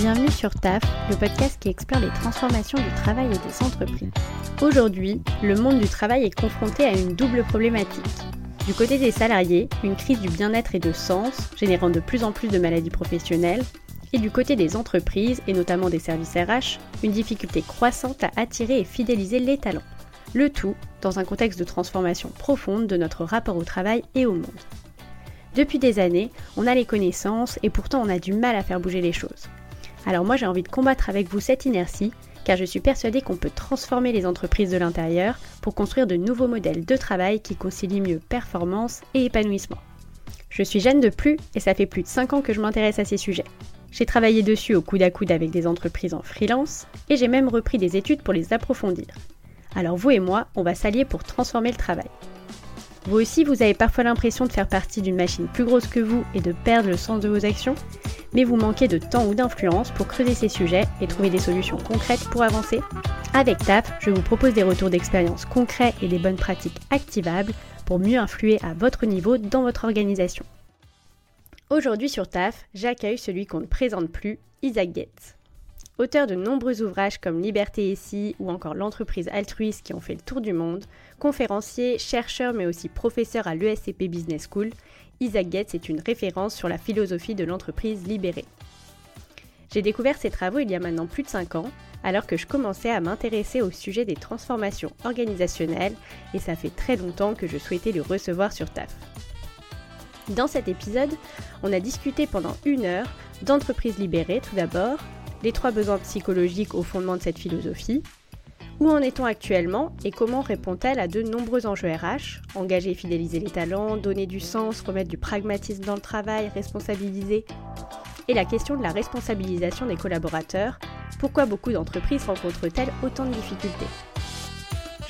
Bienvenue sur TAF, le podcast qui explore les transformations du travail et des entreprises. Aujourd'hui, le monde du travail est confronté à une double problématique. Du côté des salariés, une crise du bien-être et de sens, générant de plus en plus de maladies professionnelles, et du côté des entreprises, et notamment des services RH, une difficulté croissante à attirer et fidéliser les talents. Le tout dans un contexte de transformation profonde de notre rapport au travail et au monde. Depuis des années, on a les connaissances et pourtant on a du mal à faire bouger les choses. Alors moi j'ai envie de combattre avec vous cette inertie, car je suis persuadée qu'on peut transformer les entreprises de l'intérieur pour construire de nouveaux modèles de travail qui concilient mieux performance et épanouissement. Je suis Jeanne de Plus et ça fait plus de 5 ans que je m'intéresse à ces sujets. J'ai travaillé dessus au coude à coude avec des entreprises en freelance et j'ai même repris des études pour les approfondir. Alors vous et moi, on va s'allier pour transformer le travail. Vous aussi, vous avez parfois l'impression de faire partie d'une machine plus grosse que vous et de perdre le sens de vos actions, mais vous manquez de temps ou d'influence pour creuser ces sujets et trouver des solutions concrètes pour avancer Avec TAP, je vous propose des retours d'expérience concrets et des bonnes pratiques activables pour mieux influer à votre niveau dans votre organisation. Aujourd'hui sur TAF, j'accueille celui qu'on ne présente plus, Isaac Getz. Auteur de nombreux ouvrages comme Liberté ici ou encore L'entreprise altruiste qui ont fait le tour du monde, conférencier, chercheur mais aussi professeur à l'ESCP Business School, Isaac Getz est une référence sur la philosophie de l'entreprise libérée. J'ai découvert ses travaux il y a maintenant plus de 5 ans, alors que je commençais à m'intéresser au sujet des transformations organisationnelles et ça fait très longtemps que je souhaitais le recevoir sur TAF. Dans cet épisode, on a discuté pendant une heure d'entreprise libérée tout d'abord, les trois besoins psychologiques au fondement de cette philosophie, où en est-on actuellement et comment répond-elle à de nombreux enjeux RH Engager et fidéliser les talents, donner du sens, remettre du pragmatisme dans le travail, responsabiliser? Et la question de la responsabilisation des collaborateurs. Pourquoi beaucoup d'entreprises rencontrent-elles autant de difficultés?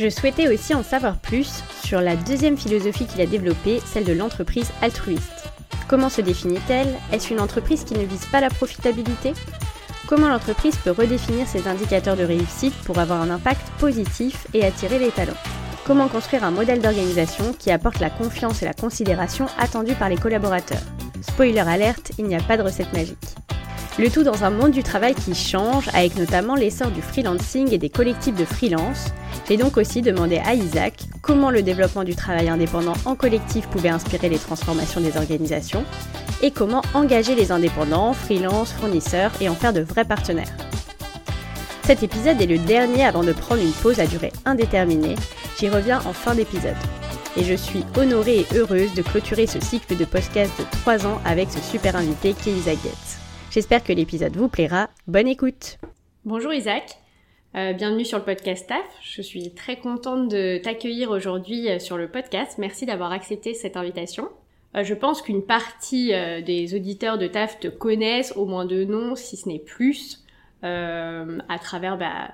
Je souhaitais aussi en savoir plus sur la deuxième philosophie qu'il a développée, celle de l'entreprise altruiste. Comment se définit-elle? Est-ce une entreprise qui ne vise pas la profitabilité? Comment l'entreprise peut redéfinir ses indicateurs de réussite pour avoir un impact positif et attirer les talents Comment construire un modèle d'organisation qui apporte la confiance et la considération attendues par les collaborateurs Spoiler alerte, il n'y a pas de recette magique. Le tout dans un monde du travail qui change, avec notamment l'essor du freelancing et des collectifs de freelance. J'ai donc aussi demandé à Isaac comment le développement du travail indépendant en collectif pouvait inspirer les transformations des organisations et comment engager les indépendants, freelance, fournisseurs et en faire de vrais partenaires. Cet épisode est le dernier avant de prendre une pause à durée indéterminée. J'y reviens en fin d'épisode. Et je suis honorée et heureuse de clôturer ce cycle de podcast de 3 ans avec ce super invité qui est Isaac. J'espère que l'épisode vous plaira. Bonne écoute Bonjour Isaac, euh, bienvenue sur le podcast TAF. Je suis très contente de t'accueillir aujourd'hui euh, sur le podcast. Merci d'avoir accepté cette invitation. Euh, je pense qu'une partie des auditeurs de TAF te connaissent, au moins de nom, si ce n'est plus, à travers bah,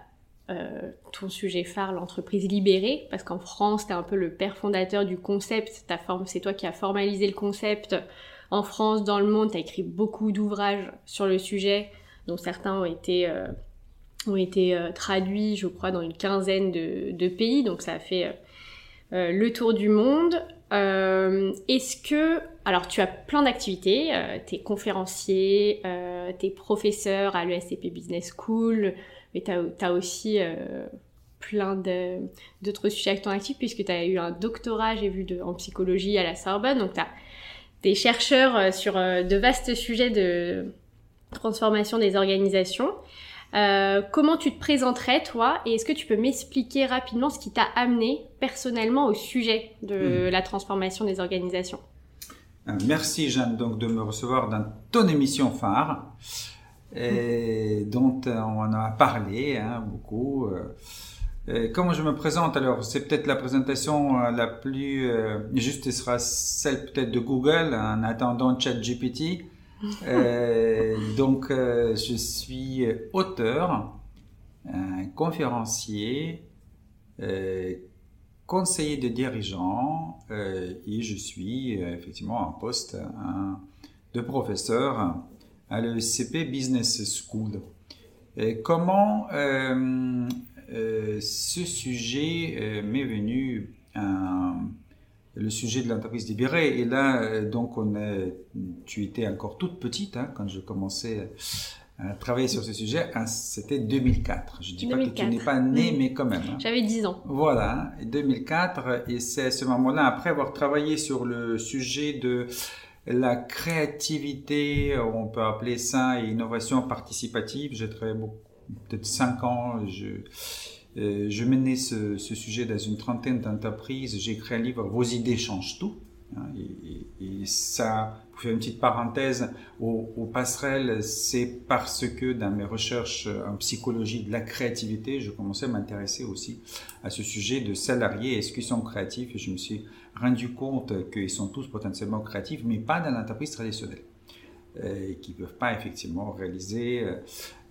ton sujet phare, l'entreprise libérée, parce qu'en France, tu es un peu le père fondateur du concept, c'est toi qui as formalisé le concept en France, dans le monde, tu as écrit beaucoup d'ouvrages sur le sujet, dont certains ont été, ont été traduits, je crois, dans une quinzaine de, pays, donc ça a fait le tour du monde. Euh, Est-ce que, alors tu as plein d'activités, euh, tu es conférencier, euh, tu es professeur à l'ESCP Business School, mais tu as, aussi euh, plein d'autres sujets avec ton actif puisque tu as eu un doctorat, j'ai vu, en psychologie à la Sorbonne, donc tu as des chercheurs euh, sur euh, de vastes sujets de transformation des organisations. Euh, comment tu te présenterais, toi, et est-ce que tu peux m'expliquer rapidement ce qui t'a amené personnellement au sujet de hmm. la transformation des organisations? Merci, Jeanne, donc, de me recevoir dans ton émission phare, et dont euh, on a parlé hein, beaucoup. Comment je me présente Alors, c'est peut-être la présentation la plus juste, ce sera celle peut-être de Google en attendant ChatGPT. Euh, donc, euh, je suis auteur, conférencier, euh, conseiller de dirigeants et je suis effectivement en poste de professeur à l'ECP Business School. comment ce sujet m'est venu le sujet de l'entreprise libérée. Et là, euh, donc, on est, tu étais encore toute petite hein, quand je commençais travailler sur ce sujet, hein, c'était 2004. Je dis pas que tu n'es pas né, mm. mais quand même. Hein. J'avais 10 ans. Voilà, 2004, et c'est à ce moment-là, après avoir travaillé sur le sujet de la créativité, on peut appeler ça innovation participative. J'ai travaillé peut-être 5 ans. Je, euh, menais ce, sujet dans une trentaine d'entreprises. J'ai écrit un livre, Vos idées changent tout. Hein, et, ça, pour faire une petite parenthèse, au, au passerelle, c'est parce que dans mes recherches en psychologie de la créativité, je commençais à m'intéresser aussi à ce sujet de salariés, est-ce qu'ils sont créatifs? Et je me suis rendu compte qu'ils sont tous potentiellement créatifs, mais pas dans l'entreprise traditionnelle. Euh, et qui ne peuvent pas effectivement réaliser euh,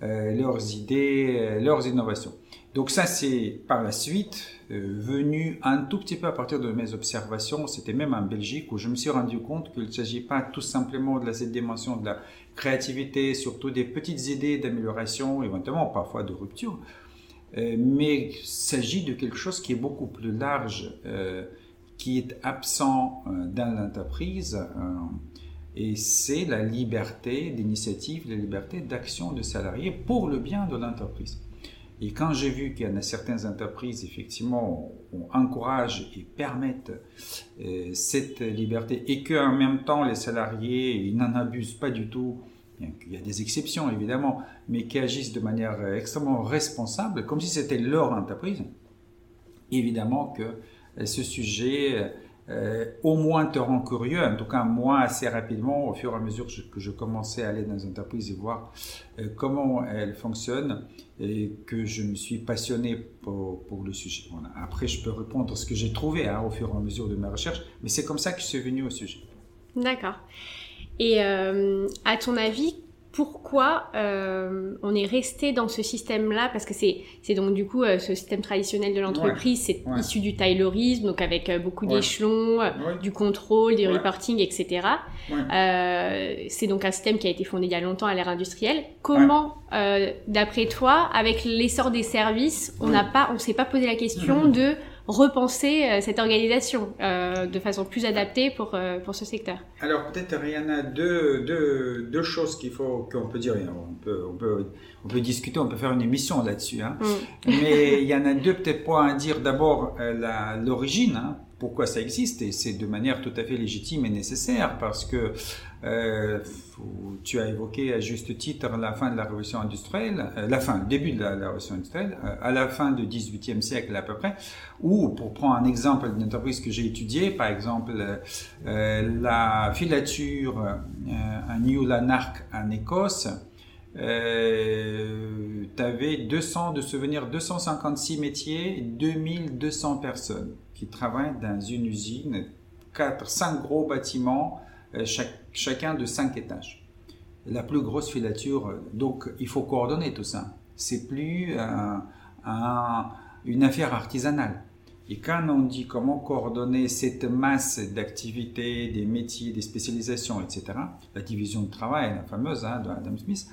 leurs idées, leurs innovations. Donc ça, c'est par la suite venu un tout petit peu à partir de mes observations. C'était même en Belgique où je me suis rendu compte qu'il ne s'agit pas tout simplement de la, cette dimension de la créativité, surtout des petites idées d'amélioration, éventuellement parfois de rupture, mais il s'agit de quelque chose qui est beaucoup plus large, qui est absent dans l'entreprise et c'est la liberté d'initiative, la liberté d'action de salariés pour le bien de l'entreprise. Et quand j'ai vu qu'il y en a certaines entreprises, effectivement, on, encourage et permettent euh, cette liberté et qu'en même temps, les salariés, ils n'en abusent pas du tout, il y a des exceptions évidemment, mais qui agissent de manière extrêmement responsable, comme si c'était leur entreprise, évidemment que euh, ce sujet euh, au moins te rend curieux, en tout cas moi assez rapidement, au fur et à mesure que je, commençais à aller dans les entreprises et voir euh, comment elles fonctionnent, et que je me suis passionné pour, le sujet. Après, je peux répondre à ce que j'ai trouvé hein, au fur et à mesure de mes recherches, mais c'est comme ça que je suis venu au sujet. D'accord. Et euh, à ton avis, pourquoi euh, on est resté dans ce système-là Parce que c'est, donc du coup euh, ce système traditionnel de l'entreprise, c'est issu du taylorisme, donc avec euh, beaucoup d'échelons, euh, du contrôle, du reporting, etc. c'est donc un système qui a été fondé il y a longtemps à l'ère industrielle. Comment, d'après toi, avec l'essor des services, on n'a pas, on s'est pas posé la question de repenser euh, cette organisation euh, de façon plus adaptée pour, euh, pour ce secteur Alors peut-être il y en a deux, deux, deux choses qu'il faut qu'on peut dire. On peut, on, peut, on peut discuter, on peut faire une émission là-dessus. Hein. Mm. Mais il y en a deux peut-être points à dire. D'abord l'origine. Hein pourquoi ça existe et c'est de manière tout à fait légitime et nécessaire parce que euh, tu as évoqué à juste titre la fin de la révolution industrielle, euh, la fin, le début de la, révolution industrielle, euh, à la fin du XVIIIe siècle à peu près, ou pour prendre un exemple d'une entreprise que j'ai étudiée, par exemple la filature à New Lanark en Écosse, euh, tu avais 200, de souvenirs 256 métiers, 2200 personnes qui travaillent dans une usine, 4, 5 gros bâtiments, euh, chacun de 5 étages. La plus grosse filature, euh, donc il faut coordonner tout ça. C'est plus une affaire artisanale. Et quand on dit comment coordonner cette masse d'activités, des métiers, des spécialisations, etc., la division de travail, la fameuse hein, de Adam Smith,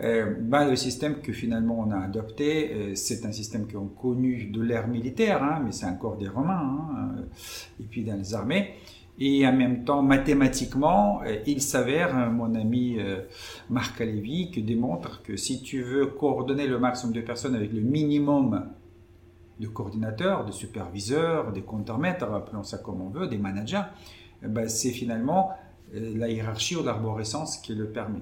euh, bah, le système que finalement on a adopté, euh, c'est un système qu'on connu de l'ère militaire, hein, mais c'est encore des Romains, hein, euh, et puis dans les armées. Et en même temps, mathématiquement, euh, il s'avère, hein, mon ami Marc Alévi, qui démontre que si tu veux coordonner le maximum de personnes avec le minimum de coordinateurs, de superviseurs, des contremaîtres, appelons ça comme on veut, des managers, ben c'est finalement la hiérarchie ou l'arborescence qui le permet.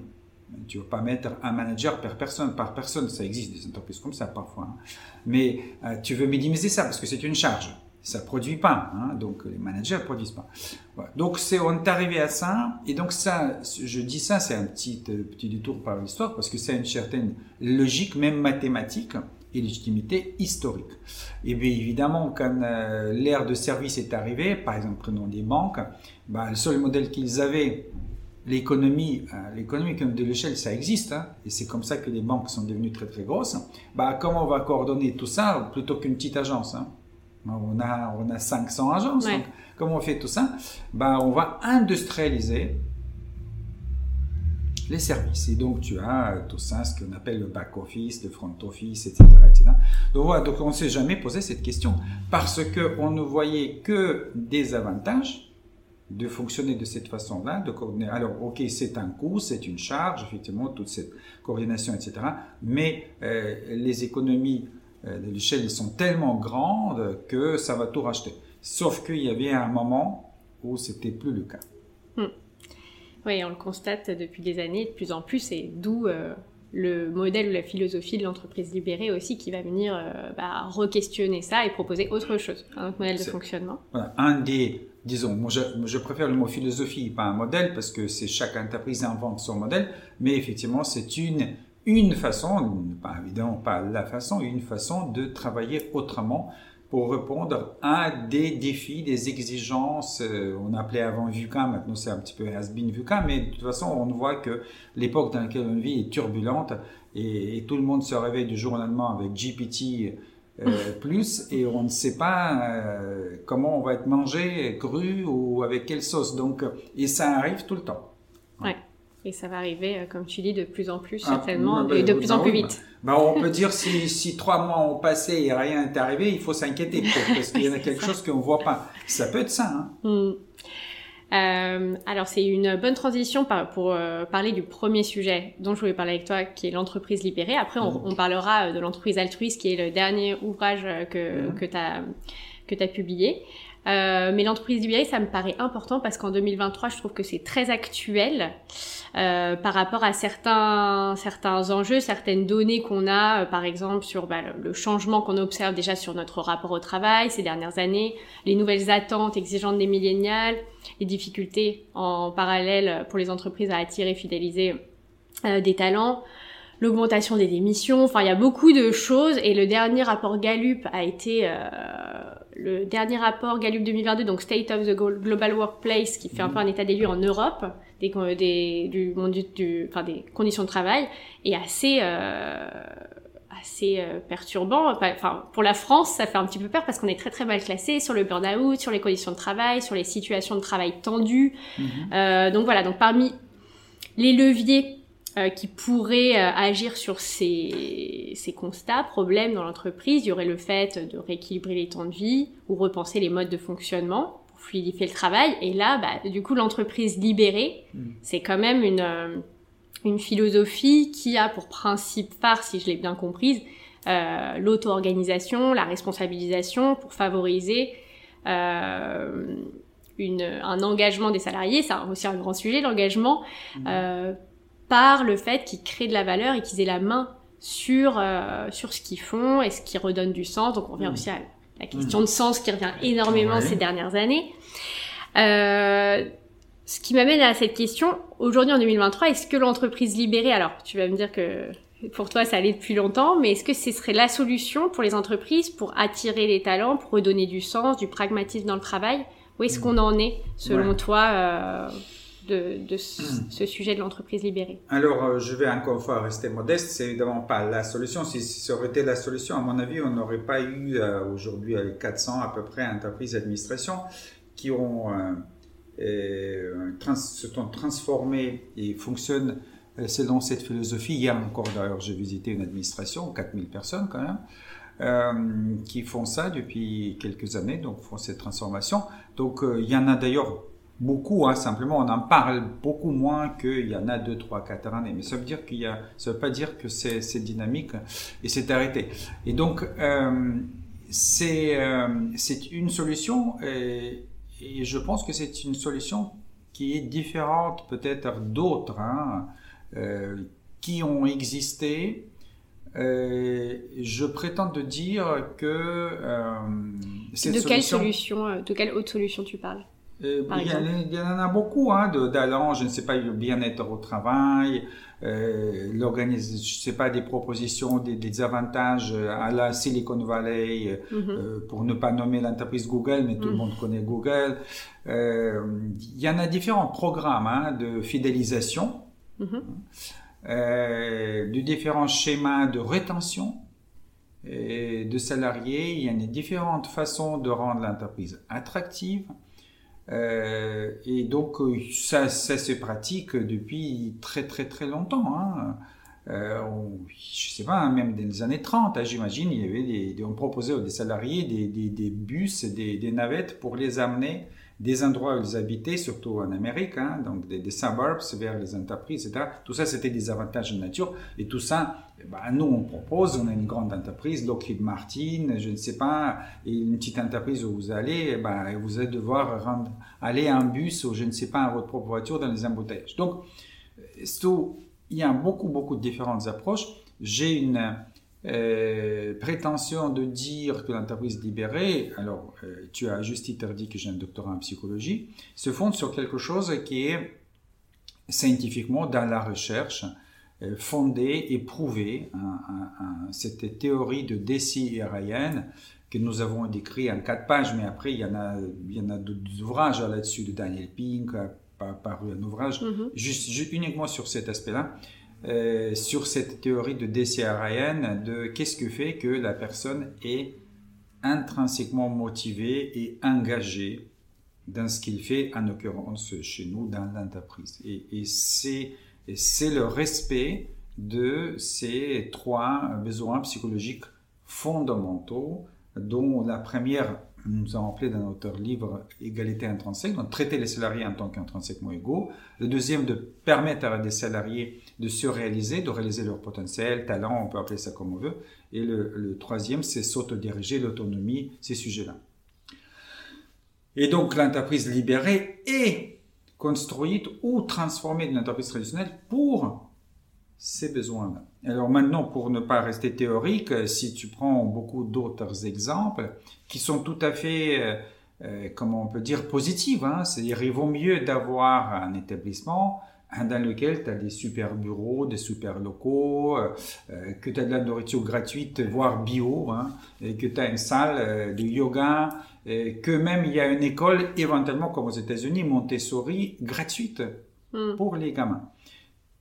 Tu ne vas pas mettre un manager par personne, par personne, ça existe des entreprises comme ça parfois. Hein. Mais euh, tu veux minimiser ça parce que c'est une charge. Ça produit pas, hein, donc les managers produisent pas. Donc c'est, on est arrivé à ça, et donc ça, je dis ça, c'est un petit, euh, petit détour par l'histoire parce que c'est une certaine logique, même mathématique, et légitimité historique. Et bien évidemment, quand euh, l'ère de service est arrivée, par exemple prenons les banques, bah, le seul modèle qu'ils avaient l'économie, euh, l'économie comme de l'échelle, ça existe, hein, et c'est comme ça que les banques sont devenues très très grosses. Bah, comment on va coordonner tout ça plutôt qu'une petite agence hein? On, a, on a 500 agences, donc comment on fait tout ça bah, On va industrialiser les services. Et donc, tu as tout ça, ce qu'on appelle le back-office, le front-office, etc., etc. Donc, voilà, donc on ne s'est jamais posé cette question parce qu'on ne voyait que des avantages de fonctionner de cette façon-là, de coordonner. Alors, ok, c'est un coût, c'est une charge, effectivement, toute cette coordination, etc. Mais euh, les économies euh, de l'échelle sont tellement grandes que ça va tout racheter. Sauf qu'il y avait un moment où c'était plus le cas. Hmm. Oui, on le constate depuis des années, de plus en plus, et d'où euh, le modèle ou la philosophie de l'entreprise libérée aussi qui va venir euh, bah, re-questionner ça et proposer autre chose, un autre modèle de fonctionnement. Voilà. Un des, disons, moi je, je, préfère le mot philosophie, pas un modèle, parce que c'est chaque entreprise invente son modèle, mais effectivement c'est une, une façon, pas évidemment pas la façon, une façon de travailler autrement pour répondre à des défis, des exigences. Euh, on appelait avant VUCA, maintenant c'est un petit peu has-been VUCA, mais de toute façon, on voit que l'époque dans laquelle on vit est turbulente et, tout le monde se réveille du jour au lendemain avec GPT euh, plus et on ne sait pas euh, comment on va être mangé, cru ou avec quelle sauce. Donc, et ça arrive tout le temps. Ouais. Et ça va arriver, euh, comme tu dis, de plus en plus, ah, certainement, et de plus en plus vite. Bah, on peut dire si, si trois mois ont passé et rien n'est arrivé, il faut s'inquiéter parce qu'il y en a quelque chose qu'on ne voit pas. Ça peut être ça. Hein. Hmm. Euh, alors c'est une bonne transition pour euh, parler du premier sujet dont je voulais parler avec toi, qui est l'entreprise libérée. Après, on, on parlera de l'entreprise altruiste, qui est le dernier ouvrage que, hmm. que tu as, que as publié. Euh, mais l'entreprise libérée, ça me paraît important parce qu'en 2023, je trouve que c'est très actuel euh, par rapport à certains certains enjeux, certaines données qu'on a, euh, par exemple sur bah, le changement qu'on observe déjà sur notre rapport au travail ces dernières années, les nouvelles attentes exigeantes des millénials, les difficultés en parallèle pour les entreprises à attirer, et fidéliser euh, des talents l'augmentation des démissions. Enfin, il y a beaucoup de choses. Et le dernier rapport Gallup a été euh, le dernier rapport Gallup 2022, donc State of the Global Workplace, qui fait un peu un état des lieux en Europe des, des du monde du, enfin, des conditions de travail, est assez euh, assez euh, perturbant. Enfin, pour la France, ça fait un petit peu peur parce qu'on est très très mal classé sur le burn-out, sur les conditions de travail, sur les situations de travail tendues. Mhm. Euh, donc voilà. Donc parmi les leviers euh, qui pourraient euh, agir sur ces, ces constats, problèmes dans l'entreprise. Il y aurait le fait de rééquilibrer les temps de vie ou repenser les modes de fonctionnement pour fluidifier le travail. Et là, bah, du coup, l'entreprise libérée, mm. c'est quand même une, euh, une philosophie qui a pour principe phare, si je l'ai bien comprise, euh, l'auto-organisation, la responsabilisation pour favoriser euh, une, un engagement des salariés. C'est aussi un grand sujet, l'engagement. Mm. Euh, par le fait qu'ils créent de la valeur et qu'ils aient la main sur, euh, sur ce qu'ils font et ce qui redonne du sens. Donc on revient mmh. aussi à la question mmh. de sens qui revient énormément ces dernières années. Euh, ce qui m'amène à cette question, aujourd'hui en 2023, est-ce que l'entreprise libérée, alors tu vas me dire que pour toi ça allait depuis longtemps, mais est-ce que ce serait la solution pour les entreprises pour attirer les talents, pour redonner du sens, du pragmatisme dans le travail? Où est-ce mmh. qu'on en est selon toi euh, de, hmm. ce, sujet de l'entreprise libérée Alors, euh, je vais encore fois rester modeste. C'est évidemment pas la solution. Si, ça aurait été la solution, à mon avis, on n'aurait pas eu euh, aujourd'hui 400 à peu près entreprises d'administration qui ont euh, se sont transformées et fonctionnent selon cette philosophie. Hier encore, d'ailleurs, j'ai visité une administration, 4000 personnes quand même. qui font ça depuis quelques années, donc font cette transformation. Donc il y en a d'ailleurs beaucoup, hein, simplement on en parle beaucoup moins qu'il y en a 2, 3, 4 années. Mais ça veut dire qu'il y a, ça veut pas dire que c'est, dynamique et c'est arrêté. Et donc euh, c'est, euh, c'est une solution et, je pense que c'est une solution qui est différente peut-être d'autres hein, euh, qui ont existé. je prétends de dire que de quelle solution, de quelle autre solution tu parles? Euh, il, y en a beaucoup, hein, d'allant, je ne sais pas, le bien-être au travail, euh, l'organisation, je sais pas, des propositions, des, avantages à la Silicon Valley, euh, mhm. euh, pour ne pas nommer l'entreprise Google, mais tout le mhm. monde connaît Google. il y en a différents programmes hein, de fidélisation, mhm. de différents schémas de rétention de salariés. Il y a des différentes façons de rendre l'entreprise attractive. Euh, et donc euh, ça, ça se pratique depuis très très très longtemps. Hein. Euh, je sais pas, hein, même dans les années 30, hein, j'imagine, il y on proposait aux salariés des, bus, des, navettes pour les amener des endroits où ils habitaient, surtout en Amérique, hein, donc des, suburbs vers les entreprises, etc. Tout ça, c'était des avantages de nature. Et tout ça, eh ben, nous, on propose, on a une grande entreprise, Lockheed Martin, je ne sais pas, une petite entreprise où vous allez, eh ben, vous allez devoir aller en bus ou je ne sais pas, en votre propre voiture dans les embouteillages. Donc, il y a beaucoup, beaucoup de différentes approches. J'ai une euh, prétention de dire que l'entreprise libérée, alors euh, tu as juste dit que j'ai un doctorat en psychologie, se fonde sur quelque chose qui est scientifiquement dans la recherche euh, fondé et prouvé, cette théorie de Deci et Ryan que nous avons décrit en quatre pages, mais après il y en a, il y en a d'autres ouvrages là-dessus de Daniel Pink, paru un ouvrage, mm-hmm. juste, uniquement sur cet aspect-là. Euh, sur cette théorie de DCRIN de qu'est-ce que fait que la personne est intrinsèquement motivée et engagée dans ce qu'il fait, en l'occurrence chez nous dans l'entreprise. Et, et c'est le respect de ces trois besoins psychologiques fondamentaux dont la première nous avons appelé dans notre livre égalité intrinsèque, donc traiter les salariés en tant qu'intrinsèquement égaux. Le deuxième, de permettre à des salariés de se réaliser, de réaliser leur potentiel, talent, on peut appeler ça comme on veut. Et le, troisième, c'est s'autodiriger, l'autonomie, ces sujets-là. Et donc l'entreprise libérée est construite ou transformée d'une entreprise traditionnelle pour ces besoins-là. Alors maintenant, pour ne pas rester théorique, si tu prends beaucoup d'autres exemples qui sont tout à fait, euh, euh, comment on peut dire, positifs, hein, c'est-à-dire il vaut mieux d'avoir un établissement dans lequel tu as des super bureaux, des super locaux, euh, que tu as de la nourriture gratuite, voire bio, hein, et que tu as une salle de yoga, et que même il y a une école, éventuellement comme aux États-Unis, Montessori, gratuite hmm. pour les gamins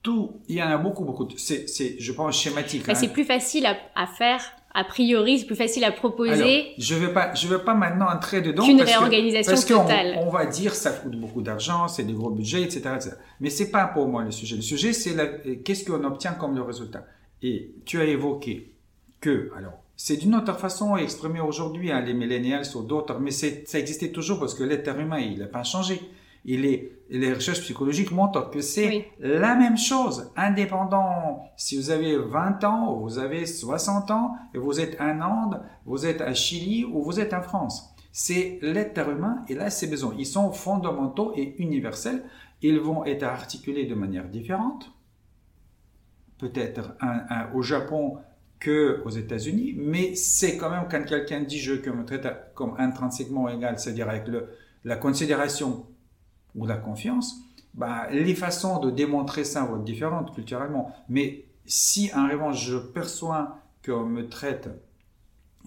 tout, il y en a beaucoup, beaucoup. C'est, je pense, schématique. Hein. c'est plus facile à, à, faire. A priori, c'est plus facile à proposer. Alors, je vais pas, je vais pas maintenant entrer dedans. Qu'une réorganisation parce totale. On, on, va dire ça coûte beaucoup d'argent, c'est des gros budgets, etc., etc. Mais c'est pas pour moi le sujet. Le sujet, c'est la, qu'est-ce qu'on obtient comme le résultat? Et tu as évoqué que, alors, c'est d'une autre façon exprimé aujourd'hui, hein, les millénials sur d'autres, mais c'est, ça existait toujours parce que l'être humain, il n'a pas changé il est, les recherches psychologiques montrent que c'est la même chose, indépendant si vous avez 20 ans ou vous avez 60 ans et vous êtes en Inde, vous êtes à Chili ou vous êtes en France. C'est l'être humain et là ses besoins. Ils sont fondamentaux et universels. Ils vont être articulés de manière différente. Peut-être au Japon que aux États-Unis, mais c'est quand même quand quelqu'un dit je que me traite comme intrinsèquement égal, c'est-à-dire avec le, la considération ou la confiance, bah, les façons de démontrer ça vont être différentes culturellement. Mais si en revanche je perçois qu'on me traite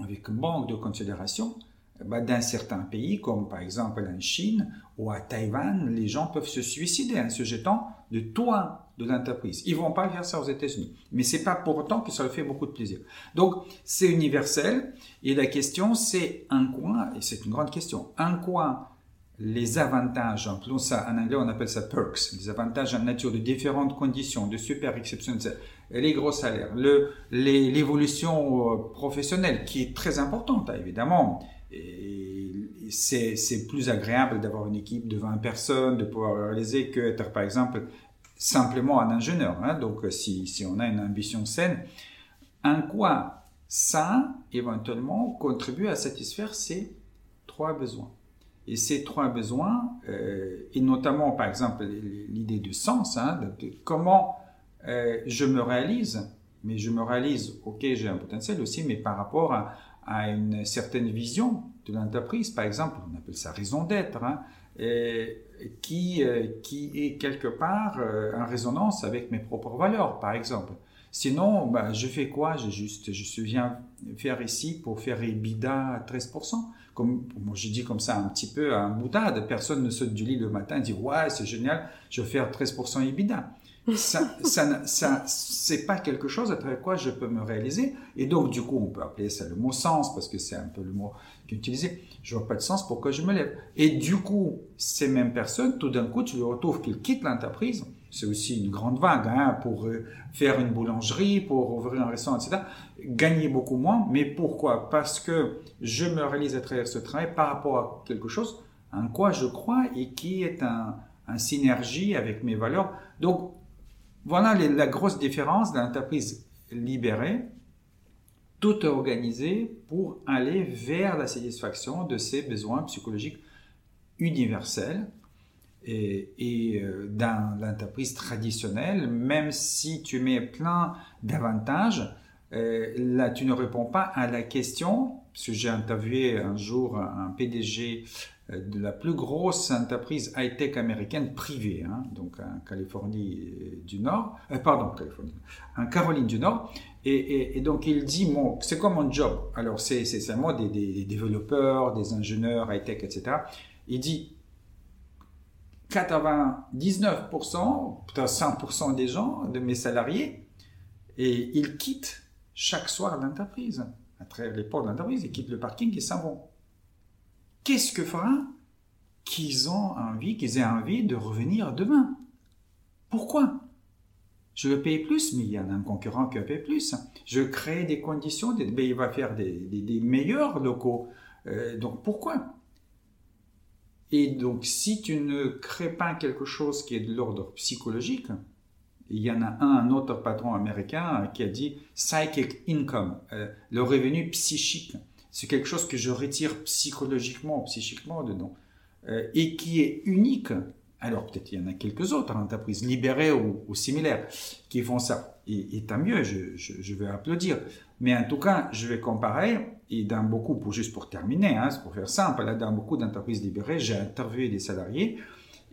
avec manque de considération, bah, dans certains pays, comme par exemple en Chine ou à Taïwan, les gens peuvent se suicider en se jetant de toit de l'entreprise. Ils vont pas faire ça aux États-Unis. Mais c'est pas pour autant que ça leur fait beaucoup de plaisir. Donc, c'est universel. Et la question, c'est un quoi, et c'est une grande question, un quoi les avantages, ça, en anglais on appelle ça perks, les avantages en nature de différentes conditions, de super exceptions, les gros salaires, l'évolution euh, professionnelle qui est très importante hein, évidemment. C'est plus agréable d'avoir une équipe de 20 personnes, de pouvoir réaliser que être par exemple simplement un ingénieur. Hein. donc si, si on a une ambition saine, en quoi ça éventuellement contribue à satisfaire ces trois besoins? Et ces trois besoins, euh, et notamment par exemple l'idée du sens, hein, de, comment euh, je me réalise, mais je me réalise, ok, j'ai un potentiel aussi, mais par rapport à, une certaine vision de l'entreprise, par exemple, on appelle ça raison d'être, hein, qui, euh, qui est quelque part en résonance avec mes propres valeurs, par exemple. Sinon, bah, je fais quoi? Je juste, je viens faire ici pour faire EBITDA à 13% comme moi je dis comme ça un petit peu un boutade, personne ne saute du lit le matin et dit ouais c'est génial, je vais faire 13% EBITDA. Ça, ça, ça c'est pas quelque chose à travers quoi je peux me réaliser. Et donc du coup on peut appeler ça le mot sens parce que c'est un peu le mot utilisé. Je vois pas de sens pourquoi je me lève? Et du coup ces mêmes personnes, tout d'un coup tu les retrouves qu'ils quittent l'entreprise c'est aussi une grande vague hein, pour euh, faire une boulangerie, pour ouvrir un restaurant, etc. Gagner beaucoup moins, mais pourquoi? Parce que je me réalise à travers ce travail par rapport à quelque chose, en quoi je crois et qui est en, synergie avec mes valeurs. Donc, voilà la grosse différence d'une entreprise libérée, tout organisée pour aller vers la satisfaction de ses besoins psychologiques universels. Et, euh, dans l'entreprise traditionnelle, même si tu mets plein d'avantages, euh, là, tu ne réponds pas à la question, j'ai interviewé un jour un PDG euh, de la plus grosse entreprise high-tech américaine privée, hein, donc en Californie du Nord, pardon, en Caroline du Nord, et, donc il dit, bon, c'est quoi mon job? Alors c'est seulement des, des, développeurs, des ingénieurs high-tech, etc. Il dit, 99%, peut-être 100% des gens, de mes salariés, et ils quittent chaque soir l'entreprise. À travers les portes de l'entreprise, ils quittent le parking et s'en vont. Qu'est-ce que fera qu'ils ont envie, qu'ils aient envie de revenir demain? Pourquoi? Je veux payer plus, mais il y en a un concurrent qui va payer plus. Je crée des conditions, ben, il va faire des, meilleurs locaux. Euh, donc pourquoi? Et donc si tu ne crées pas quelque chose qui est de l'ordre psychologique, il y en a un, un autre patron américain qui a dit psychic income, euh, le revenu psychique. C'est quelque chose que je retire psychologiquement, psychiquement dedans, euh, et qui est unique. Alors peut-être il y en a quelques autres entreprises libérées ou, similaires qui font ça. Et, tant mieux, je, je, vais applaudir. Mais en tout cas, je vais comparer, et dans beaucoup, pour, juste pour terminer, hein, pour faire simple, dans beaucoup d'entreprises libérées, j'ai interviewé des salariés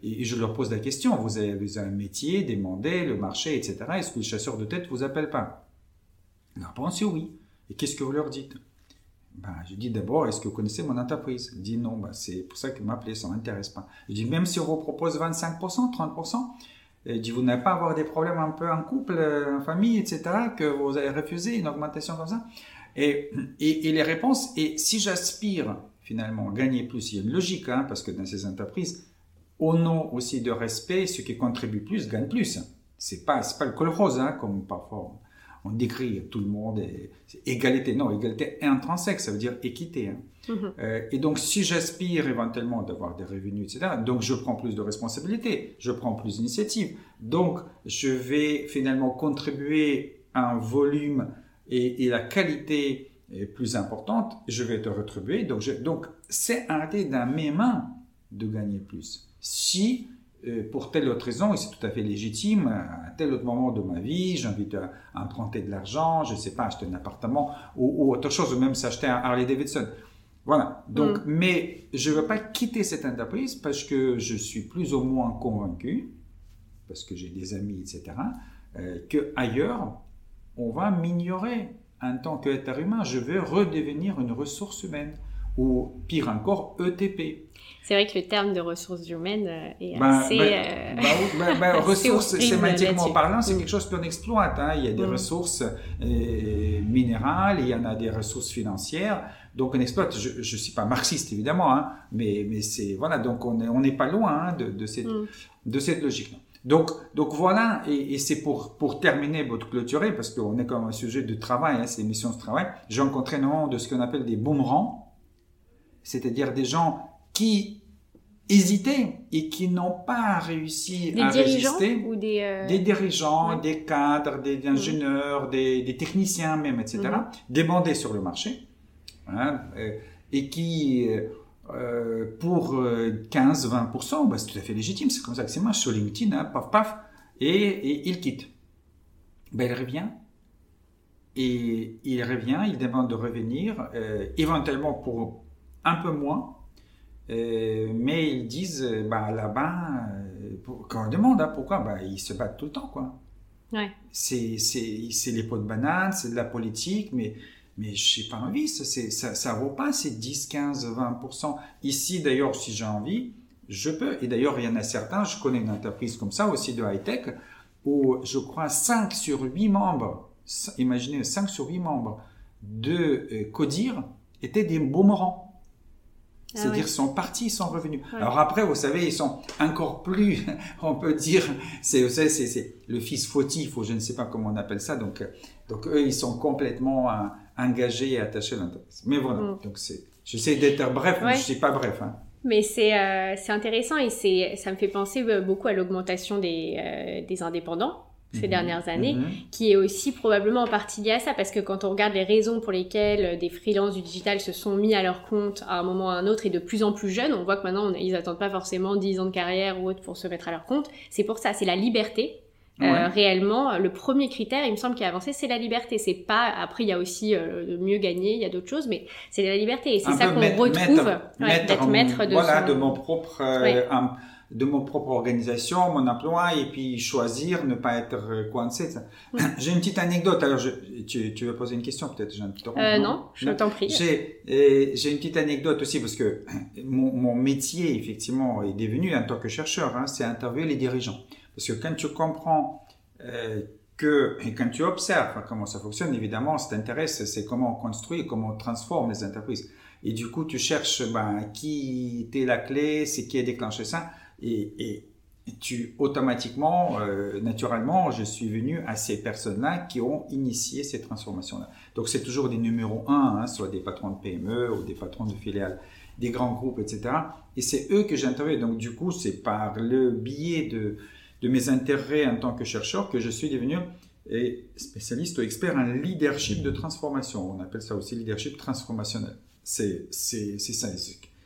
et je leur pose la question, vous avez, un métier, demandez le marché, etc. Est-ce que le chasseur de tête vous appelle pas? La réponse est oui. Et qu'est-ce que vous leur dites? Ben, Je dis d'abord, est-ce que vous connaissez mon entreprise? Il dit non, ben, c'est pour ça que m'appelez, ça ne m'intéresse pas. Je dis, même si on vous propose 25%, 30%, et dit, vous n'allez pas avoir des problèmes un peu en couple, en famille, etc., que vous allez refuser une augmentation comme ça? Et, et, et les réponses, et si j'aspire finalement à gagner plus, il y a une logique, hein, parce que dans ces entreprises, au nom aussi de respect, ceux qui contribuent plus gagnent plus. C'est pas, pas le col rose, hein, comme parfois on décrit tout le monde. Et, égalité, non, égalité intrinsèque, ça veut dire équité. Hein. Mm-hmm. Euh, et donc, si j'aspire éventuellement d'avoir des revenus, etc., donc je prends plus de responsabilités, je prends plus d'initiatives. Donc, je vais finalement contribuer à un volume et, la qualité est plus importante, je vais te retribuer. Donc, donc c'est arrêter dans mes mains de gagner plus si euh, pour telle autre raison, et c'est tout à fait légitime, à tel autre moment de ma vie, j'ai envie d'emprunter de l'argent, je ne sais pas, acheter un appartement ou, autre chose, ou même s'acheter un Harley Davidson. Voilà. Donc, mm. mais je ne veux pas quitter cette entreprise parce que je suis plus ou moins convaincu, parce que j'ai des amis, etc., euh, que ailleurs, on va m'ignorer en tant qu'être humain. Je veux redevenir une ressource humaine ou pire encore, ETP. C'est vrai que le terme de ressources humaines euh, est ben, assez. Ben, euh, ben, ben ressources, sémantiquement parlant, c'est mm. quelque chose qu'on exploite. Hein. Il y a des mm. ressources euh, minérales, il y en a des ressources financières. Donc on exploite. Je ne suis pas marxiste évidemment, hein, mais, mais c'est voilà. Donc on n'est on pas loin hein, de, de, cette, mm. de cette logique. Donc, donc voilà, et, et c'est pour, pour terminer, votre clôturer, parce qu'on est comme un sujet de travail, hein, c'est l'émission de travail. J'ai rencontré énormément de ce qu'on appelle des boomerangs c'est-à-dire des gens qui hésitaient et qui n'ont pas réussi à résister. Ou des, euh, des dirigeants, des cadres, des mm. ingénieurs, des, des, techniciens même, etc., mm. débandés sur le marché hein, euh, et qui, euh, pour 15-20%, bah, c'est tout à fait légitime, c'est comme ça que c'est moi sur LinkedIn, hein, paf paf, et, et il quitte. Ben, il revient et il revient, il demande de revenir, éventuellement pour un peu moins. Euh, mais ils disent, euh, bah, là-bas, euh, quand on demande hein, pourquoi, bah, ils se battent tout le temps. quoi. Ouais. C'est, c'est, les pots de banane, c'est de la politique, mais, mais je n'ai pas envie, ça, ça, ça vaut pas ces 10, 15, 20%. Ici, d'ailleurs, si j'ai envie, je peux. Et d'ailleurs, il y en a certains, je connais une entreprise comme ça aussi de high-tech, où je crois 5 sur 8 membres, imaginez 5 sur 8 membres de Codir étaient des boomerangs. Ah C'est-à-dire, ils sont partis, ils sont revenus. Alors après, vous savez, ils sont encore plus, on peut dire, c'est, le fils fautif, ou je ne sais pas comment on appelle ça. Donc, donc eux, ils sont complètement euh, engagés et attachés à l'entreprise. Mais voilà. Mm. Donc c'est, j'essaie d'être bref, mais je ne suis pas bref. Hein. Mais c'est euh, intéressant et ça me fait penser euh, beaucoup à l'augmentation des, euh, des indépendants ces Mhm. dernières années, Mhm. qui est aussi probablement en partie lié à ça, parce que quand on regarde les raisons pour lesquelles des freelances du digital se sont mis à leur compte à un moment ou à un autre et de plus en plus jeunes, on voit que maintenant on- ils attendent pas forcément 10 ans de carrière ou autre pour se mettre à leur compte. C'est pour ça, c'est la liberté. Euh, réellement, le premier critère, il me semble, qui a avancé, c'est la liberté. C'est pas après, il y a aussi euh, de mieux gagner, il y a d'autres choses, mais c'est la liberté et c'est ça qu'on retrouve, maître- ouais, d'être maître de voilà, son- de mon propre, euh, un- de mon propre organisation, mon emploi, et puis choisir, ne pas être euh, coincé. J'ai une petite anecdote. Alors, je, tu, tu veux poser une question peut-être, Euh, non, je t'en prie. J'ai j'ai une petite anecdote aussi parce que mon, mon métier, effectivement, est devenu en tant que chercheur, hein, c'est interviewer les dirigeants. Parce que quand tu comprends euh, que, et quand tu observes comment ça fonctionne, évidemment, ce qui t'intéresse, c'est comment on construit, comment on transforme les entreprises. Et du coup, tu cherches ben, qui était la clé, c'est qui a déclenché ça. Et, tu automatiquement, euh, naturellement, je suis venu à ces personnes-là qui ont initié ces transformations-là. Donc c'est toujours des numéros 1, hein, soit des patrons de PME ou des patrons de filiales des grands groupes, etc. Et c'est eux que j'interviewe. Donc du coup, c'est par le biais de, de mes intérêts en tant que chercheur que je suis devenu et spécialiste ou expert en leadership de transformation. On appelle ça aussi leadership transformationnel. C'est ça.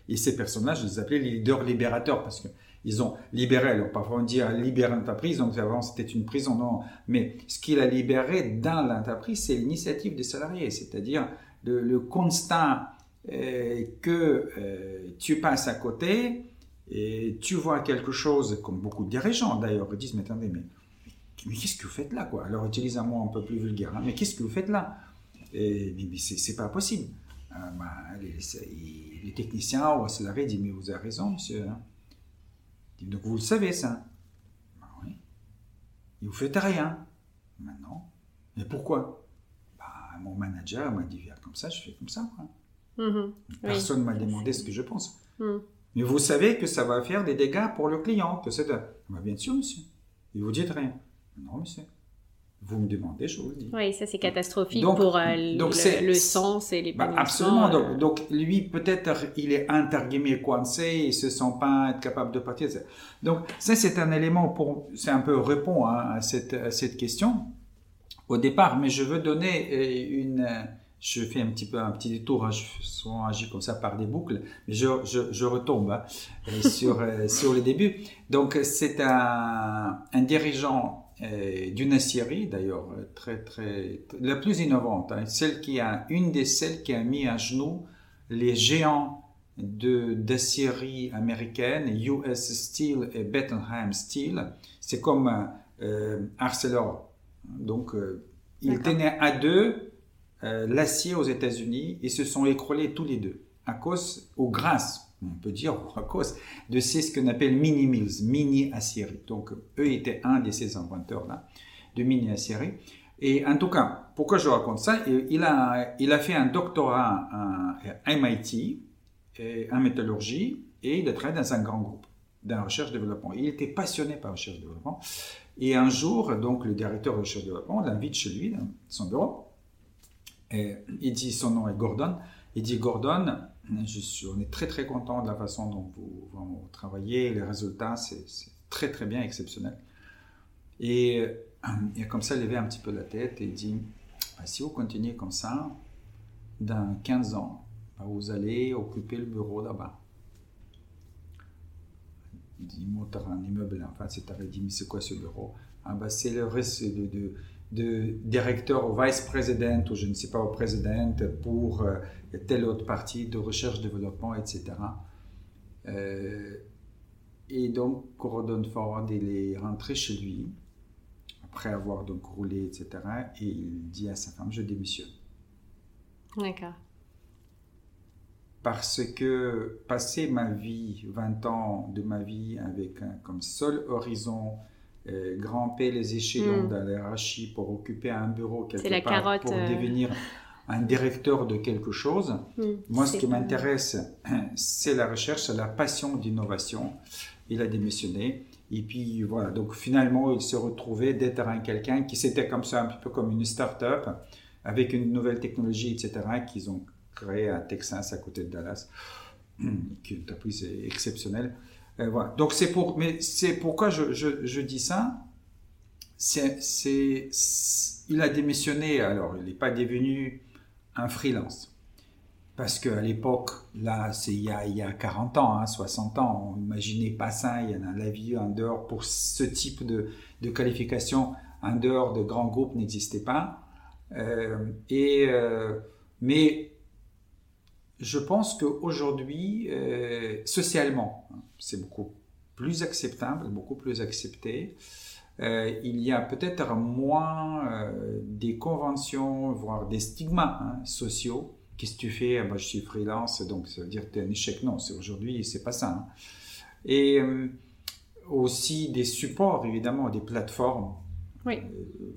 Et ces personnes-là, je les appelais les leaders libérateurs parce que ils ont libéré, alors parfois on dit libérer l'entreprise, donc avant c'était une prison, non, mais ce qu'il a libéré dans l'entreprise, c'est l'initiative des salariés, c'est-à-dire le, constat euh, que euh, tu passes à côté et tu vois quelque chose, comme beaucoup de dirigeants d'ailleurs, ils disent, mais attendez, mais, mais qu'est-ce que vous faites là quoi? Alors utilise un mot un peu plus vulgaire, hein, mais qu'est-ce que vous faites là? Et, Mais, mais c'est pas possible. Euh, bah, les, les techniciens ou salariés disent, mais vous avez raison, monsieur. hein. Donc vous le savez ça Ben oui. Et vous faites rien. Maintenant. Mais pourquoi? Bah, Mon manager m'a dit faire comme ça, je fais comme ça. quoi. Mhm. Personne ne m'a demandé ce que je pense. Mhm. Mais vous savez que ça va faire des dégâts pour le client, que c'est de... Bah, bien sûr, monsieur. Et vous dites rien. Non, monsieur. Vous me demandez, je vous le dis. Oui, ça c'est catastrophique Donc- pour euh, le- donc le, sens et les Bah, absolument. Donc, donc, lui, peut-être, il est entre guillemets coincé, il se sent pas être capable de partir. Donc, ça, c'est un élément pour, c'est un peu répond hein, à, cette, à cette question au départ, mais je veux donner euh, une, euh, je fais un petit peu un petit détour, hein, je souvent agis comme ça par des boucles, mais je, je, je retombe hein, euh, sur, euh, sur le début. Donc, c'est un, un dirigeant euh, d'une aciérie, d'ailleurs, très, très, la plus innovante, hein, celle qui a, une des celles qui a mis à genoux les géants de d'aciérie américaine, US Steel et Bettenheim Steel. C'est comme euh, Arcelor. Donc, D'accord. tenaient à deux euh, l'acier aux États-Unis et se sont écroulés tous les deux à cause, ou grâce, on peut dire, à cause de ces, ce qu'on appelle mini mills, mini aciéries. Donc, eux étaient un de ces inventeurs-là de mini aciéries. Et en tout cas, pourquoi je raconte ça? Il a, il a fait un doctorat à MIT et en métallurgie et il a travaillé dans un grand groupe dans recherche-développement. Il était passionné par la recherche-développement. Et un jour, donc, le directeur de recherche-développement l'invite chez lui, dans son bureau. Et il dit, son nom est Gordon. Il dit, Gordon, on est très très content de la façon dont vous, travaillez, les résultats, c'est c'est très très bien, exceptionnel. Et il a comme ça levé un petit peu la tête et il dit, Bah, si vous continuez comme ça, dans 15 ans, bah, vous allez occuper le bureau là-bas. Il dit, monte un immeuble en face, et t'avais dit, mais c'est quoi ce bureau? Ah, bah, C'est le reste de, de directeur au vice-président ou je ne sais pas au président pour euh, telle autre partie de recherche, développement, etc. Euh, et donc, Gordon Ford, il est rentré chez lui, après avoir donc roulé, etc. Et il dit à sa femme, je démissionne. D'accord. Parce que passer ma vie, 20 ans de ma vie avec un, comme seul horizon, grimper les échelons Mm. dans la hiérarchie pour occuper un bureau quelque la part, carotte, pour euh. devenir un directeur de quelque chose, Hmm. moi, ce qui m'intéresse, c'est la recherche, c'est la passion d'innovation. Il a démissionné. Et puis, voilà. Donc, finalement, il se retrouvait d'être un quelqu'un qui c'était comme ça, un petit peu comme une start-up, avec une nouvelle technologie, etc., qu'ils ont créé à Texas, à côté de Dallas. qui est une entreprise exceptionnelle. Euh. Donc c'est pour, mais c'est pourquoi je, je, je dis ça. C'est, c'est, il a démissionné. Alors, il n'est pas devenu un freelance. Parce qu'à l'époque, là, c'est il y a, il y a 40 ans, hein, 60 ans, on n'imaginait pas ça. Il y en a la vie en dehors pour ce type de, de qualification en dehors de grands groupes n'existait pas. Euh, et, euh, mais je pense qu'aujourd'hui, euh, socialement, hein, c'est beaucoup plus acceptable, beaucoup plus accepté. Euh, il y a peut-être moins euh, des conventions, voire des stigmas hein, sociaux. Qu'est-ce que tu fais? Moi, je suis freelance, donc ça veut dire que tu es un échec. Non, c'est aujourd'hui, c'est pas ça. Hein. Et euh, aussi des supports, évidemment, des plateformes oui,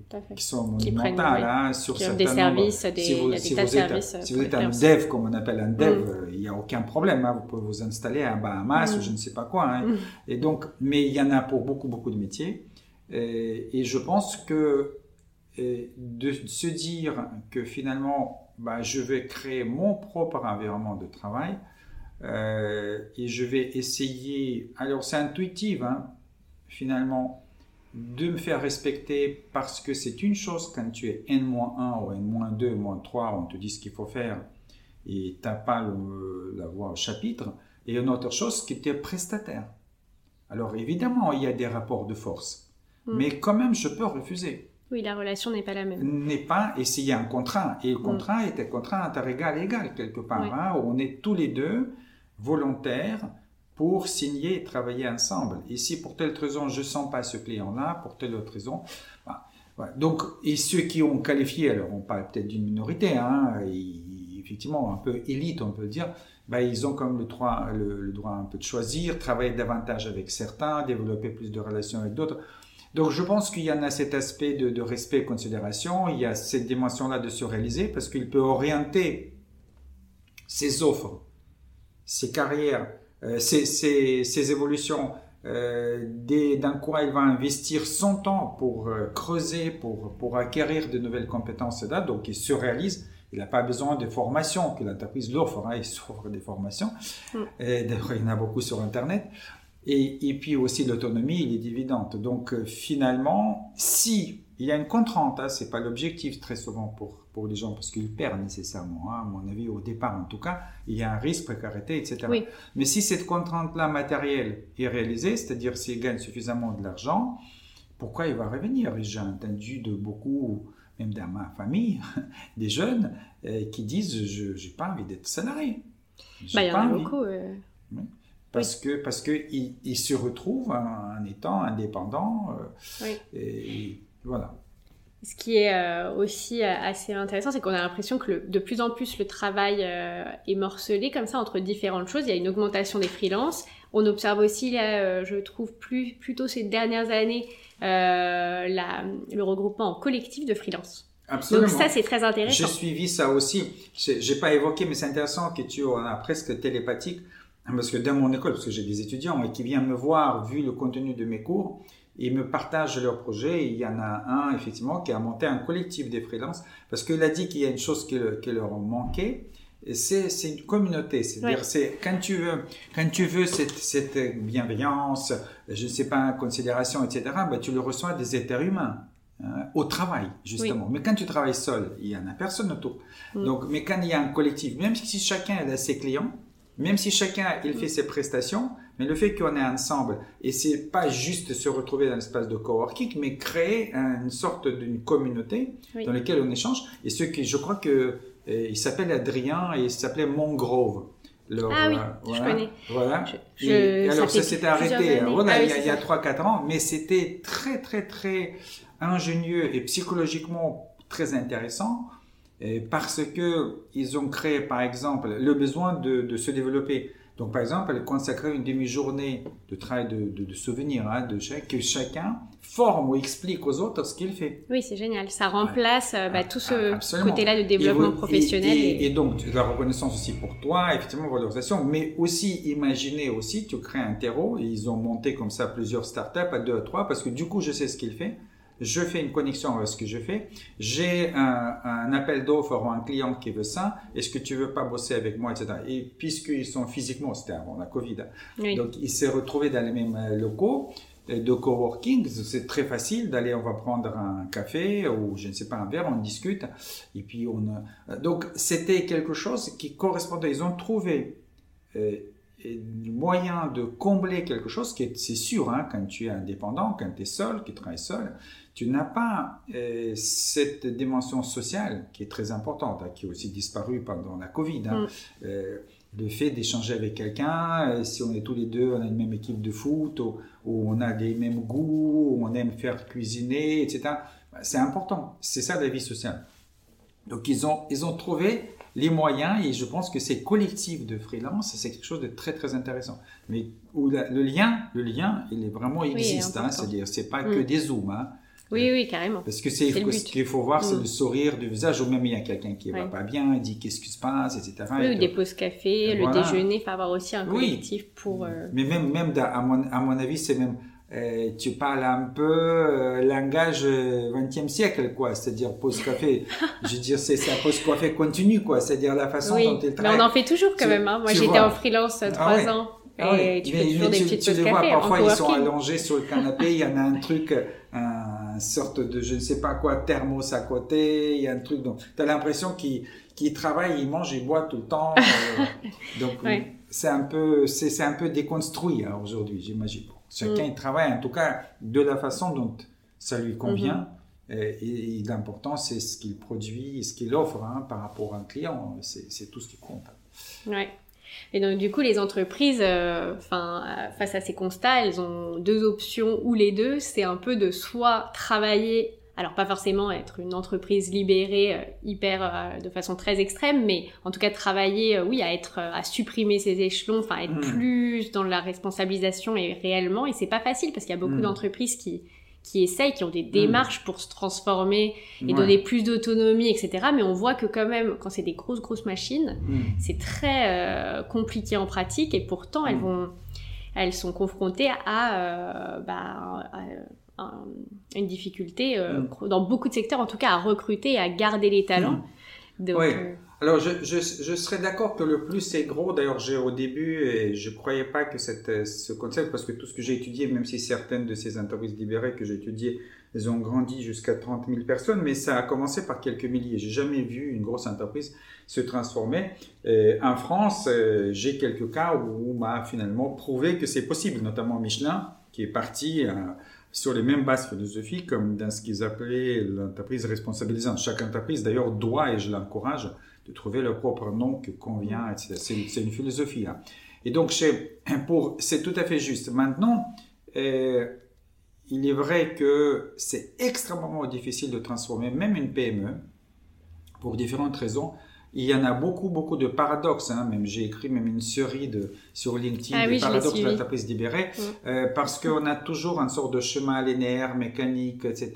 tout à fait. qui sont monumentales hein, sur qui des services, des, si vous, si tas de êtes, services. si vous les êtes un dev, comme on appelle un dev, Mm. euh, il n'y a aucun problème. hein, vous pouvez vous installer à Bahamas Mm. ou je ne sais pas quoi. hein. Mm. Et donc, mais il y en a pour beaucoup, beaucoup de métiers. Et, et je pense que euh, de se dire que finalement, bah, je vais créer mon propre environnement de travail euh, et je vais essayer. Alors, c'est intuitif, finalement, de me faire respecter parce que c'est une chose quand tu es N-1 ou N-2, N-3, on te dit ce qu'il faut faire et tu n'as pas le- la voix au chapitre. Et une autre chose, qui tu es prestataire. Alors évidemment, il y a des rapports de force, Mm. mais quand même, je peux refuser. Oui, la relation n'est pas la même. N'est pas, et s'il y a un contrat, et le contrat est un contrat interégal égal quelque part, Oui. hein, où on est tous les deux volontaires pour signer et travailler ensemble. Et si pour telle raison je sens pas ce client-là, pour telle autre raison. Voilà. Donc, et ceux qui ont qualifié, alors on parle peut-être d'une minorité, hein, effectivement un peu élite, on peut dire, ben, ils ont comme le droit, le, le droit un peu de choisir, travailler davantage avec certains, développer plus de relations avec d'autres. Donc je pense qu'il y en a cet aspect de, de respect et considération, il y a cette dimension-là de se réaliser parce qu'il peut orienter ses offres, ses carrières, euh, ses, ses- ses évolutions, euh, dans quoi il va investir son temps pour euh, creuser, pour, pour acquérir de nouvelles compétences là, donc il se réalise. Il n'a pas besoin de formation, que l'entreprise l'offre, hein, il s'offre des formations. Mm. Et D'ailleurs, il y en a beaucoup sur Internet. Et, et puis aussi l'autonomie, il est dividende. Donc finalement, si il y a une contrainte, hein, c'est pas l'objectif très souvent pour, pour les gens parce qu'ils perdent nécessairement. Hein, à mon avis, au départ en tout cas, il y a un risque, précarité, etc. Oui. Mais si cette contrainte-là matérielle est réalisée, c'est-à-dire s'il gagne suffisamment de l'argent, pourquoi il va revenir? Et J'ai entendu de beaucoup, même dans ma famille, des jeunes euh, qui disent je n'ai pas envie d'être salarié. Bah, il y en a beaucoup. euh, Parce que parce que ils, ils se retrouvent en, en étant indépendants. euh, Oui. et voilà. Ce qui est euh, aussi euh, assez intéressant, c'est qu'on a l'impression que le- de plus en plus le travail euh, est morcelé comme ça entre différentes choses. Il y a une augmentation des freelances. On observe aussi, là, euh, je trouve, plus, plutôt ces dernières années, la- le regroupement en collectif de freelance. Absolument. Donc ça, c'est très J'ai intéressant. suivi ça aussi. J'ai j'ai pas évoqué, mais c'est intéressant que tu en as presque télépathique. Parce que dans mon école, parce que j'ai des étudiants et qui viennent me voir, vu le contenu de mes cours, et me partagent leurs projets. Et il y en a un, effectivement, qui a monté un collectif des freelances. Parce qu'il a dit qu'il y a une chose qui, le- qui leur manquait. C'est c'est une communauté. C'est-à-dire, c'est quand tu veux, quand tu veux cette, cette bienveillance, je ne sais pas, considération, etc., bah, tu le reçois des êtres humains. hein, au travail, justement. Mais quand tu travailles seul, il y en a personne autour. Mm. Donc, mais quand il y a un collectif, même si chacun a ses clients, même si chacun il fait ses prestations, mais le fait qu'on est ensemble, et c'est pas juste se retrouver dans l'espace de coworking, mais créer une sorte d'une communauté Oui. dans laquelle on échange. Et ce qui, je crois que euh, il s'appelle Adrien et il s'appelait Mongrove. Leur, Ah oui, euh, je connais. Voilà. Je- Et alors ça s'était arrêté. Voilà, Ah oui, il y a, a ça. 3-4 ans, mais c'était très très très ingénieux et psychologiquement très intéressant euh, parce que ils ont créé par exemple le besoin de, de se développer. Donc par exemple, consacrer une demi-journée de travail de, de, de souvenirs, hein, de chaque, que chacun forme ou explique aux autres ce qu'il fait. Oui, c'est génial. Ça remplace euh, bah, tout ce Ah, côté-là de développement professionnel. Et, et- et- donc, de la reconnaissance aussi pour toi, effectivement, valorisation, mais aussi, imaginez aussi, tu crées un terreau, et ils ont monté comme ça plusieurs startups à deux à trois, parce que du coup, je sais ce qu'il fait. Je fais une connexion avec ce que je fais, j'ai un, appel d'offre ou un client qui veut ça, est-ce que tu veux pas bosser avec moi, etc. Et puisqu'ils sont physiquement, c'était avant la Covid, donc ils s'est retrouvé dans les mêmes euh, locaux de coworking, c'est très facile d'aller, on va prendre un café ou je ne sais pas un verre, on discute et puis on. Donc c'était quelque chose qui correspondait. Ils ont trouvé euh, moyen de combler quelque chose qui est, c'est sûr, hein, quand tu es indépendant, quand tu es seul, qui travaille seul, tu n'as pas euh, cette dimension sociale qui est très importante, hein, qui a aussi disparu pendant la Covid. Hein. Mm. Euh, le fait d'échanger avec quelqu'un, euh, si on est tous les deux, on a une même équipe de foot, ou, on a les mêmes goûts, ou on aime faire cuisiner, etc. Bah, c'est important. C'est ça la vie sociale. Donc ils ont, ils ont trouvé les moyens et je pense que ces collectifs de freelance, c'est quelque chose de très très intéressant. Mais où le lien, le lien, il est vraiment existe. Hein, c'est-à-dire, c'est pas que mm. des zooms. Hein. Oui, oui, carrément. Parce que c'est ce qu'il faut voir, c'est mm. le sourire du visage, ou même il y a quelqu'un qui va pas bien, il dit qu'est-ce qui se passe, etc. Oui, ou des pauses café, le déjeuner, il faut avoir aussi un collectif pour. Euh, Mais même, même à, mon, à mon avis, c'est même. Euh, tu parles un peu euh, langage 20e siècle, quoi. C'est-à-dire pause café. je veux dire, c'est ça, pause café continue, quoi. C'est-à-dire la façon dont il travaille. Mais on en fait toujours quand même. Hein. Moi, j'étais en freelance ah trois ans. Ah et tu fais toujours des petites pauses café. Parfois, ils sont allongés sur le canapé. Il y en a un truc, un, sorte de je ne sais pas quoi thermos à côté, il y a un truc donc tu as l'impression qu'il qu travaille, il mange, il boit tout le temps. Euh, donc c'est un peu c'est un peu déconstruit hein, aujourd'hui, j'imagine. Chacun mm. travaille en tout cas de la façon dont ça lui convient. Mm-hmm. Et, l'important, c'est ce qu'il produit, ce qu'il offre hein, par rapport à un client. C'est tout ce qui compte. Ouais. Et donc du coup, les entreprises, euh, enfin, euh, face à ces constats, elles ont deux options ou les deux. C'est un peu de soit travailler, alors pas forcément être une entreprise libérée euh, hyper de façon très extrême, mais en tout cas travailler, oui, à être, à supprimer ces échelons, enfin être mmh. plus dans la responsabilisation et réellement. Et c'est pas facile parce qu'il y a beaucoup mmh. d'entreprises qui qui essayent, qui ont des démarches pour se transformer et donner plus d'autonomie, etc. Mais on voit que quand même, quand c'est des grosses, grosses machines, mm. c'est très euh, compliqué en pratique et pourtant elles mm. vont, elles sont confrontées à, euh, bah, une difficulté euh, mm. dans beaucoup de secteurs, en tout cas à recruter et à garder les talents. Donc, alors, je, je, je serais d'accord que le plus c'est gros. D'ailleurs, j'ai au début, et je croyais pas que cette, ce concept, parce que tout ce que j'ai étudié, même si certaines de ces entreprises libérées que j'ai étudiées, elles ont grandi jusqu'à 30 000 personnes, mais ça a commencé par quelques milliers. J'ai jamais vu une grosse entreprise se transformer. en France, euh, j'ai quelques cas où on m'a finalement prouvé que c'est possible, notamment Michelin, qui est parti euh, sur les mêmes bases philosophiques, comme dans ce qu'ils appelaient l'entreprise responsabilisante. Chaque entreprise, d'ailleurs, doit, et je l'encourage, trouver leur propre nom qui convient, etc. C'est une philosophie. Hein. Et donc, c'est tout à fait juste. Maintenant, euh, il est vrai que c'est extrêmement difficile de transformer même une PME pour différentes raisons. Il y en a beaucoup, beaucoup de paradoxes. Hein. Même j'ai écrit même une série de sur LinkedIn ah, de paradoxes de l'entreprise libérée, mm. euh, parce qu'on a toujours une sorte de chemin linéaire, mécanique, etc.,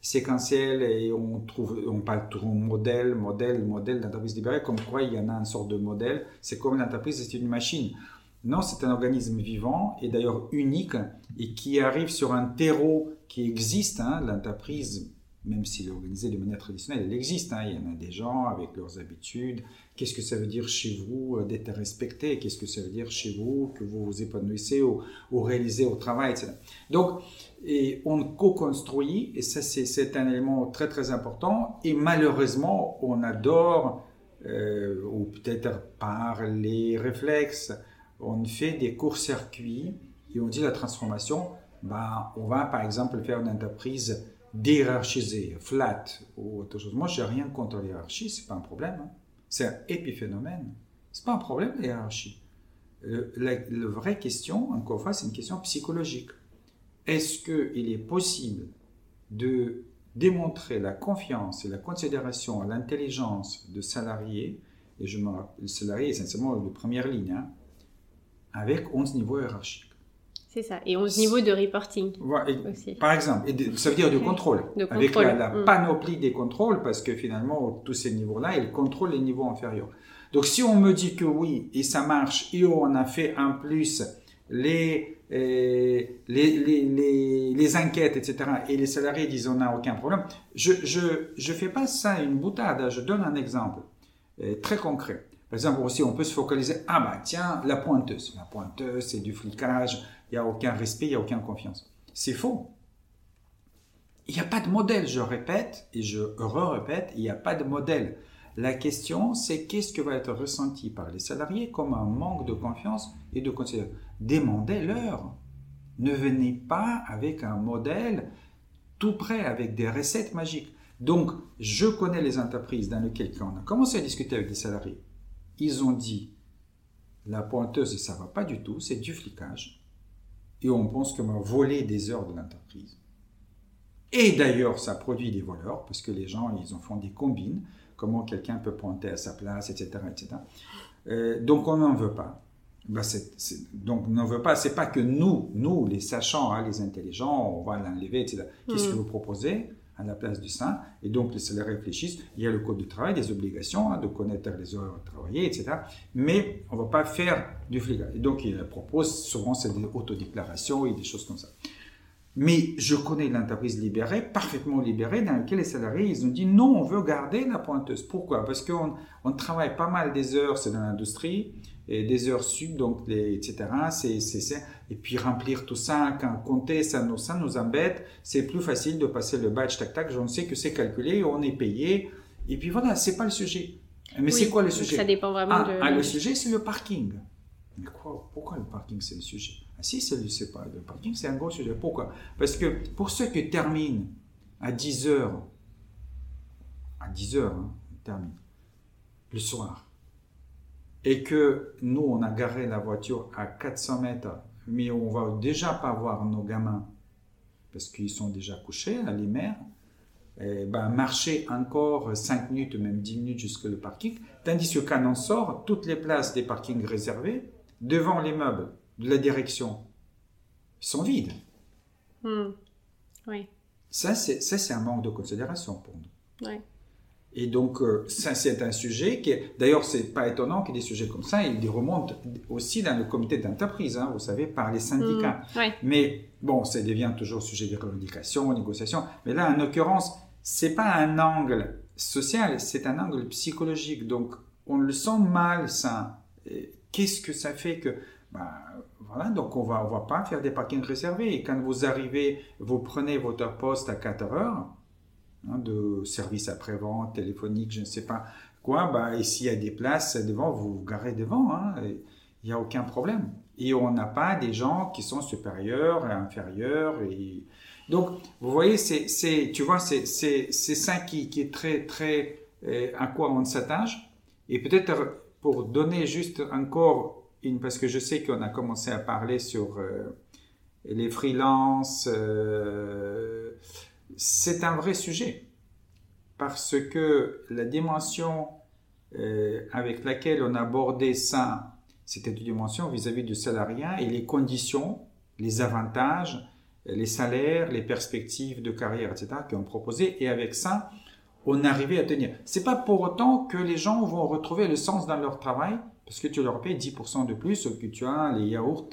séquentiel, et on trouve, on parle toujours modèle, modèle, modèle d'entreprise libérée, comme quoi il y en a une sorte de modèle. C'est comme l'entreprise, c'est une machine. Non, c'est un organisme vivant et d'ailleurs unique et qui arrive sur un terreau qui existe. Hein, l'entreprise même s'il est organisé de manière traditionnelle, elle existe. Hein. Il y en a des gens avec leurs habitudes. Qu'est-ce que ça veut dire chez vous euh, d'être respecté? Qu'est-ce que ça veut dire chez vous que vous vous épanouissez ou, réalisez au travail, etc. Donc, et on co-construit, et ça c'est un élément très très important. Et malheureusement, on adore, euh, ou peut-être par les réflexes, on fait des courts-circuits et on dit la transformation, ben, on va par exemple faire une entreprise d'hierarchiser, flat ou autre chose. Moi, j'ai rien contre l'hierarchie, c'est pas un problème. Hein. C'est un épiphénomène. C'est pas un problème, l'hierarchie. la, vraie question, encore une fois, c'est une question psychologique. Est-ce qu'il est possible de démontrer la confiance et la considération à l'intelligence de salariés, et je me rappelle, le salarié est essentiellement de première ligne, hein, avec 11 niveaux hiérarchiques? C'est ça. Et 11 niveaux de reporting. Par exemple, et ça veut dire du contrôle. avec la, mm. panoplie des contrôles, parce que finalement, tous ces niveaux-là, ils contrôlent les niveaux inférieurs. Donc si on me dit que oui, et ça marche, et on a fait en plus les les, les, les, enquêtes, etc., et les salariés disent on n'a aucun problème, je ne je, je fais pas ça une boutade, hein. je donne un exemple euh, très concret. Par exemple, aussi, on peut se focaliser, ah bah tiens, la pointeuse. La pointeuse, c'est du flicage, il n'y a aucun respect, il n'y a aucune confiance. C'est faux. Il n'y a pas de modèle, je répète, et je re-répète, il n'y a pas de modèle. La question, c'est qu'est-ce que va être ressenti par les salariés comme un manque de confiance et de considération? Demandez-leur. Ne venez pas avec un modèle tout prêt, avec des recettes magiques. Donc, je connais les entreprises dans lesquelles, on a commencé à discuter avec des salariés, ils ont dit la pointeuse, ça ne va pas du tout, c'est du flicage. Et on pense qu'on va voler des heures de l'entreprise. Et d'ailleurs, ça produit des voleurs, parce que les gens, ils en font des combines comment quelqu'un peut pointer à sa place, etc. etc. Euh, donc on n'en veut pas. Ben donc on n'en veut pas. C'est pas que nous, nous les sachants, hein, les intelligents, on va l'enlever, etc. Qu'est-ce que mm. vous proposez? À la place du sein Et donc les salariés réfléchissent. Il y a le code du travail, des obligations hein, de connaître les heures travaillées, etc. Mais on ne va pas faire du flicage. Et donc ils proposent souvent c'est des autodéclarations et des choses comme ça. Mais je connais l'entreprise libérée, parfaitement libérée, dans laquelle les salariés, ils ont dit non, on veut garder la pointeuse. Pourquoi? Parce qu'on on travaille pas mal des heures, c'est dans l'industrie, et des heures sub, donc les, etc. C'est, c'est, et puis remplir tout ça, quand compter, ça nous, ça nous embête. C'est plus facile de passer le badge tac tac. Je sais que c'est calculé, on est payé. Et puis voilà, c'est pas le sujet. Mais c'est quoi le sujet? Ça dépend vraiment ah, de. Ah, le sujet, c'est le parking. Mais quoi Pourquoi le parking, c'est le sujet? Ah, Si, c'est le, pas, le parking, c'est un gros sujet. Pourquoi? Parce que pour ceux qui terminent à 10 heures, à 10 heures, hein, terminent, le soir, et que nous, on a garé la voiture à 400 mètres, mais on va déjà pas voir nos gamins, parce qu'ils sont déjà couchés, à les mères, et ben, marcher encore 5 minutes, même 10 minutes jusqu'au parking, tandis que quand on sort, toutes les places des parkings réservées, devant les meubles de la direction sont vides. Hmm. Oui. Ça, c'est un manque de considération pour nous. Oui. Et donc, euh, ça, c'est un sujet qui. D'ailleurs, c'est pas étonnant qu'il y ait des sujets comme ça, ils remontent aussi dans le comité d'entreprise, hein, vous savez, par les syndicats. Oui. Mais bon, ça devient toujours sujet de revendication, négociation. Mais là, en l'occurrence, c'est pas un angle social, c'est un angle psychologique. Donc, on le sent mal, ça qu'est-ce que ça fait que ben, voilà, donc on va, on va pas faire des parkings réservés. Et quand vous arrivez, vous prenez votre poste à 4 heures hein, de service après-vente, téléphonique, je ne sais pas quoi, bah, et s'il y a des places devant, vous vous garez devant. Hein, il n'y a aucun problème. Et on n'a pas des gens qui sont supérieurs et inférieurs. Et... Donc, vous voyez, c'est, tu vois, c'est, c'est, ça qui, qui, est très, très, euh, à quoi on s'attache. Et peut-être pour donner juste encore une, parce que je sais qu'on a commencé à parler sur euh, les freelances, euh, c'est un vrai sujet parce que la dimension euh, avec laquelle on a abordé ça, c'était une dimension vis-à-vis du salariat et les conditions, les avantages, les salaires, les perspectives de carrière, etc., qu'on proposait. Et avec ça, on arrivait à tenir. C'est pas pour autant que les gens vont retrouver le sens dans leur travail, parce que tu leur payes 10% de plus que tu as les yaourts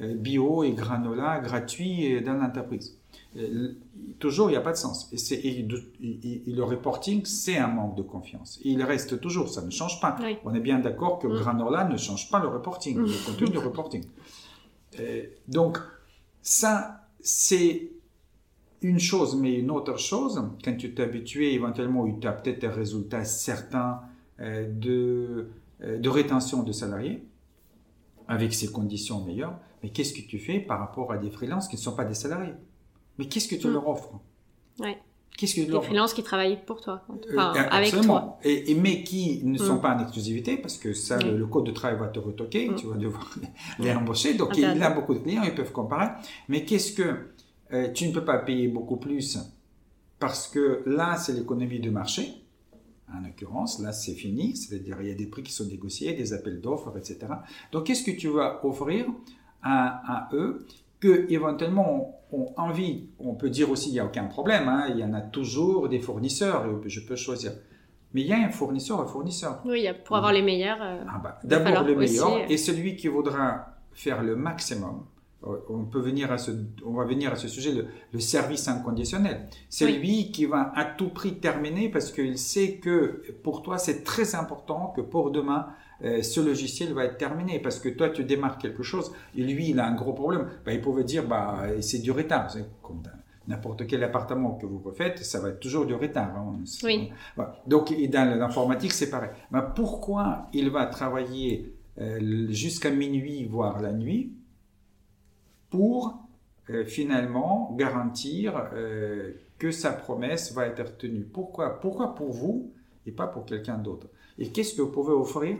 euh, bio et granola gratuits euh, dans l'entreprise. Euh, toujours, il n'y a pas de sens. Et, le reporting, c'est un manque de confiance. Il reste toujours, ça ne change pas. On est bien d'accord que mm. granola ne change pas le reporting, le mm. contenu du reporting. donc, ça, c'est une chose, mais une autre chose, quand tu t'es habitué éventuellement, tu as peut-être des résultats certains euh, de, euh, de rétention de salariés, avec ces conditions meilleures, mais qu'est-ce que tu fais par rapport à des freelances qui ne sont pas des salariés? Mais qu'est-ce que tu hmm. leur offres ouais. Qu'est-ce que des freelances qui travaillent pour toi, euh, enfin, avec toi. Et, mais qui ne sont hmm. pas en exclusivité, parce que ça, le, code de travail va te retoquer, hmm. tu vas devoir les embaucher. Donc, il y a beaucoup de clients, ils peuvent comparer. Mais qu'est-ce que euh, tu ne peux pas payer beaucoup plus parce que là, c'est l'économie de marché. En l'occurrence, là, c'est fini. C'est-à-dire, il y a des prix qui sont négociés, des appels d'offres, etc. Donc, qu'est-ce que tu vas offrir à, eux que éventuellement ont envie On peut dire aussi, il n'y a aucun problème. Hein, il y en a toujours des fournisseurs. Je peux choisir. Mais il y a un fournisseur, un fournisseur. Oui, pour avoir les meilleurs. Euh, ah bah, D'abord le meilleur. Euh, et celui qui voudra faire le maximum on peut venir à ce, on va venir à ce sujet, le, service inconditionnel. C'est lui qui va à tout prix terminer parce qu'il sait que pour toi, c'est très important que pour demain, euh, ce logiciel va être terminé parce que toi, tu démarres quelque chose et lui, il a un gros problème. Bah, il pouvait dire, bah, c'est du retard. C'est comme n'importe quel appartement que vous refaites, ça va être toujours du retard. Hein. Oui. Donc, dans l'informatique, c'est pareil. Bah, pourquoi il va travailler euh, jusqu'à minuit, voire la nuit, pour euh, finalement garantir euh, que sa promesse va être tenue? Pourquoi? Pourquoi pour vous et pas pour quelqu'un d'autre? Et qu'est-ce que vous pouvez offrir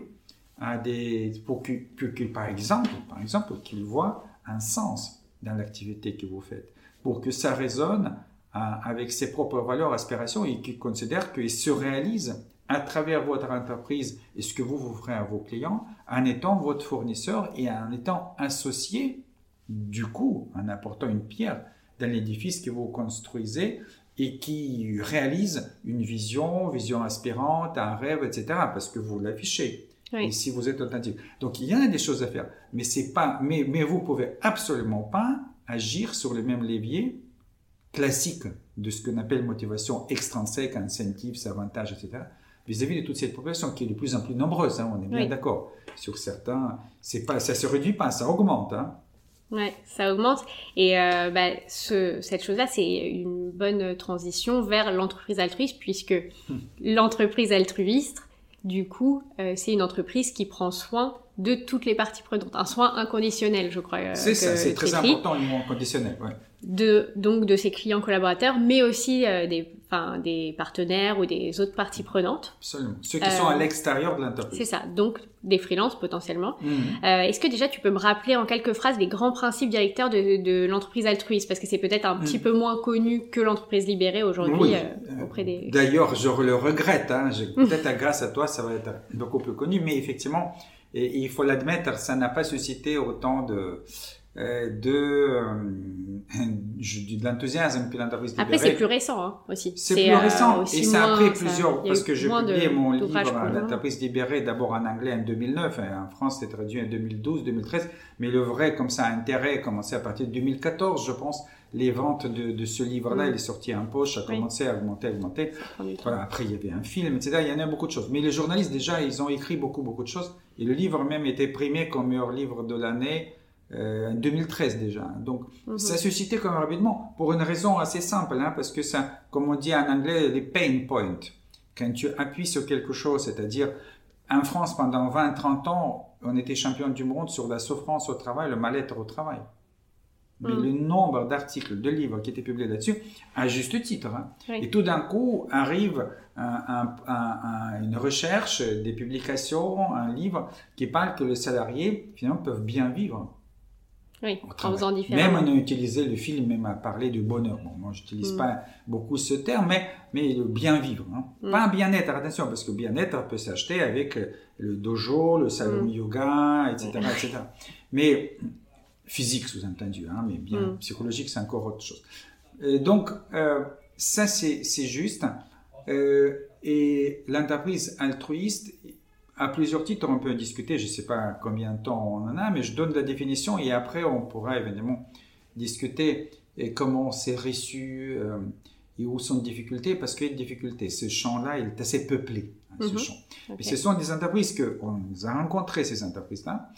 pour que, par exemple, par exemple, qu'il voit un sens dans l'activité que vous faites, pour que ça résonne avec ses propres valeurs, aspirations et qu'il considère qu'il se réalise à travers votre entreprise et ce que vous vous ferez à vos clients en étant votre fournisseur et en étant associé du coup en apportant une pierre dans l'édifice que vous construisez et qui réalise une vision, vision aspirante, un rêve, etc. parce que vous l'affichez. Et si vous êtes authentique. Donc il y a des choses à faire, mais c'est pas, mais, mais vous pouvez absolument pas agir sur les mêmes leviers classiques de ce qu'on appelle motivation extrinsèque, incentives, avantages, etc. Vis-à-vis de toute cette population qui est de plus en plus nombreuse, hein, on est bien d'accord. Sur certains, c'est pas, ça se réduit pas, ça augmente. Hein. Ouais, ça augmente. Et euh, bah, ce, cette chose-là, c'est une bonne transition vers l'entreprise altruiste, puisque hmm. l'entreprise altruiste, du coup, euh, c'est une entreprise qui prend soin de toutes les parties prenantes. Un soin inconditionnel, je crois. Euh, c'est ça, c'est très important, le mot inconditionnel. Ouais. De, donc de ses clients collaborateurs, mais aussi des enfin, des partenaires ou des autres parties prenantes. Absolument. Ceux qui sont à euh, l'extérieur de l'entreprise. C'est ça. Donc, des freelances potentiellement. Mmh. Euh, est-ce que déjà tu peux me rappeler en quelques phrases les grands principes directeurs de, de l'entreprise altruiste? Parce que c'est peut-être un petit mmh. peu moins connu que l'entreprise libérée aujourd'hui euh, auprès des... D'ailleurs, je le regrette. Hein. Peut-être grâce à toi, ça va être beaucoup plus connu. Mais effectivement, et il faut l'admettre, ça n'a pas suscité autant de euh, de, euh, de l'enthousiasme que l'entreprise Après, c'est plus récent hein, aussi. C'est plus récent euh, et ça a pris plusieurs, parce que j'ai publié mon livre L'entreprise libérée d'abord en anglais en 2009, en France c'était traduit en 2012, 2013, mais le vrai comme ça intérêt a commencé à partir de 2014, je pense. Les ventes de, de ce livre-là, mm. il est sorti en poche, a commencé à augmenter, à augmenter. Voilà, après, il y avait un film, etc. Il y en a beaucoup de choses. Mais les journalistes, déjà, ils ont écrit beaucoup, beaucoup de choses. Et le livre même était primé comme meilleur livre de l'année euh, en 2013 déjà. Donc, mhm. ça a suscité comme rapidement pour une raison assez simple, hein, parce que ça, comme on dit en anglais, les pain points. Quand tu appuies sur quelque chose, c'est-à-dire, en France, pendant 20-30 ans, on était champion du monde sur la souffrance au travail, le mal-être au travail. Mais mhm. le nombre d'articles, de livres qui étaient publiés là-dessus, à juste titre. Hein. Et tout d'un coup, arrive une recherche, des publications, un livre qui parle que les salariés, finalement, peuvent bien vivre. Oui, en faisant différemment. Même on a utilisé le film même à parler du bonheur. Bon, moi, j'utilise mm. pas beaucoup ce terme, mais, mais le bien vivre. Hein. Mm. Pas un bien-être, attention, parce que bien-être peut s'acheter avec le dojo, le salon mm. yoga, etc., etc. Mais physique, sous-entendu, hein, mais bien psychologique, c'est encore autre chose. donc, euh, ça, c'est juste. Euh, et l'entreprise altruiste, à plusieurs titres, on peut discuter, je ne sais pas combien de temps on en a, mais je donne la définition et après on pourra évidemment discuter et comment c'est reçu euh, et où sont les difficultés, parce qu'il y a des difficultés. Ce champ-là, il est assez peuplé, hein, ce mhm. ce sont des entreprises que, on a rencontré ces entreprises-là,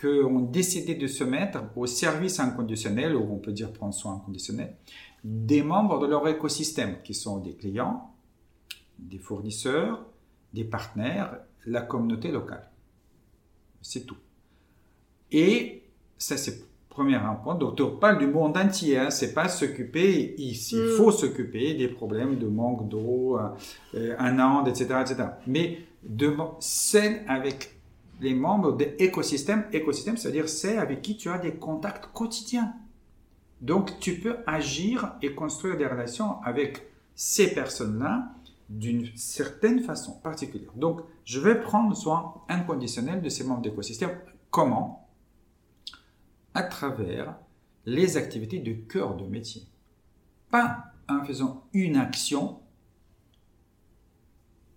qui ont décidé de se mettre au service inconditionnel, ou on peut dire prendre soin inconditionnel, des membres de leur écosystème, qui sont des clients, des fournisseurs, des partenaires la communauté locale. C'est tout. Et ça, c'est premier point. Donc, on parle du monde entier. Hein. C'est pas s'occuper ici. Il mm. faut s'occuper des problèmes de manque d'eau, euh, un Inde, etc., etc. Mais de c'est avec les membres de l'écosystème. Écosystème, c'est-à-dire c'est avec qui tu as des contacts quotidiens. Donc, tu peux agir et construire des relations avec ces personnes-là d'une certaine façon particulière. Donc, je vais prendre soin inconditionnel de ces membres d'écosystème. Comment? À travers les activités de cœur de métier. Pas en faisant une action,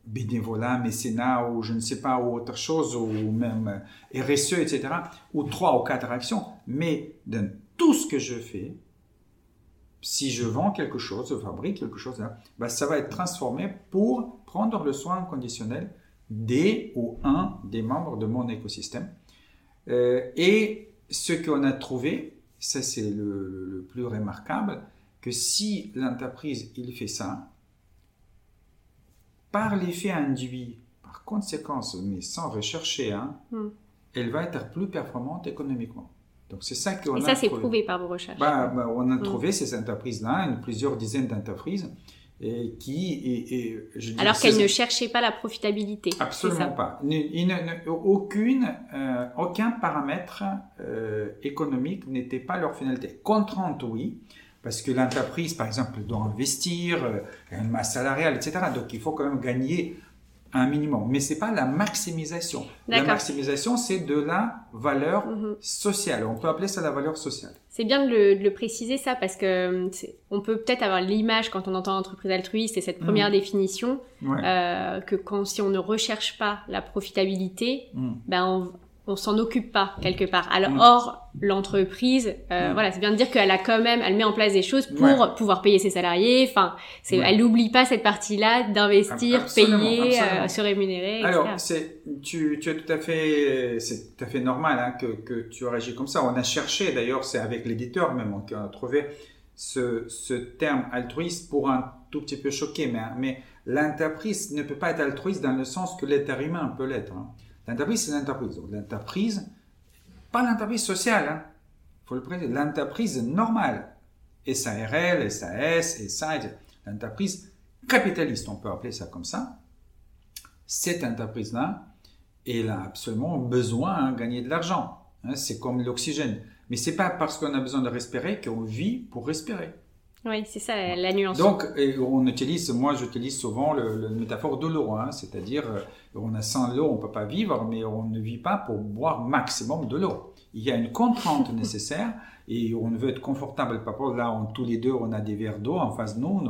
bénévolat, mécénat ou je ne sais pas, ou autre chose, ou même RSE, etc., ou trois ou quatre actions, mais tout ce que je fais, si je vends quelque chose, je fabrique quelque chose, bah, ça va être transformé pour prendre le soin conditionnel des ou un des membres de mon écosystème. Euh, et ce qu'on a trouvé, ça c'est le, plus remarquable, que si l'entreprise il fait ça, par l'effet induit, par conséquence, mais sans rechercher, hein, hmm. elle va être plus performante économiquement. Donc c'est ça qu'on a. Et ça c'est prouvé par vos recherches. Bah, bah, on a hmm. trouvé ces entreprises-là, plusieurs dizaines d'entreprises, et qui et, alors qu'elles ne cherchaient pas la profitabilité. Absolument pas. aucune, euh, aucun paramètre euh, économique n'était pas leur finalité. Contrainte, oui, parce que l'entreprise, par exemple, doit investir, euh, une masse salariale, etc. Donc il faut quand même gagner un minimum. Mais c'est pas la maximisation. La maximisation, c'est de la valeur mhm. sociale. On peut appeler ça la valeur sociale. C'est bien de le, préciser ça parce que on peut peut-être avoir l'image quand on entend entreprise altruiste et cette première mhm. définition euh, que quand si on ne recherche pas la profitabilité, mhm. ben on, on s'en occupe pas quelque part. Alors, mm. or, l'entreprise, euh, mm. voilà, c'est bien de dire qu'elle a quand même, elle met en place des choses pour pouvoir payer ses salariés. Enfin, c'est, elle n'oublie pas cette partie-là d'investir, payer, euh, se rémunérer. Alors, c'est, tu, tu as tout à fait, c'est tout à fait normal hein, que, que tu réagis comme ça. On a cherché, d'ailleurs, c'est avec l'éditeur même, on a trouvé ce, ce terme altruiste pour un tout petit peu choquer, mais, mais l'entreprise ne peut pas être altruiste dans le sens que l'être humain peut l'être. Hein. L'entreprise, c'est l'entreprise. L'entreprise, pas l'entreprise sociale, hein. faut le préciser, l'entreprise normale. SARL, SAS, SA, l'entreprise capitaliste, on peut appeler ça comme ça. Cette entreprise-là, elle a absolument besoin de gagner de l'argent. Hein. c'est comme l'oxygène. Mais c'est pas parce qu'on a besoin de respirer qu'on vit pour respirer. Oui, c'est ça la nuance. Donc, on utilise, moi j'utilise souvent le, métaphore de l'eau, hein, c'est-à-dire euh, on a sans l'eau, on ne peut pas vivre, mais on ne vit pas pour boire maximum de l'eau. Il y a une contrainte nécessaire et on veut être confortable. Par là, tous les deux, on a des verres d'eau en face de nous.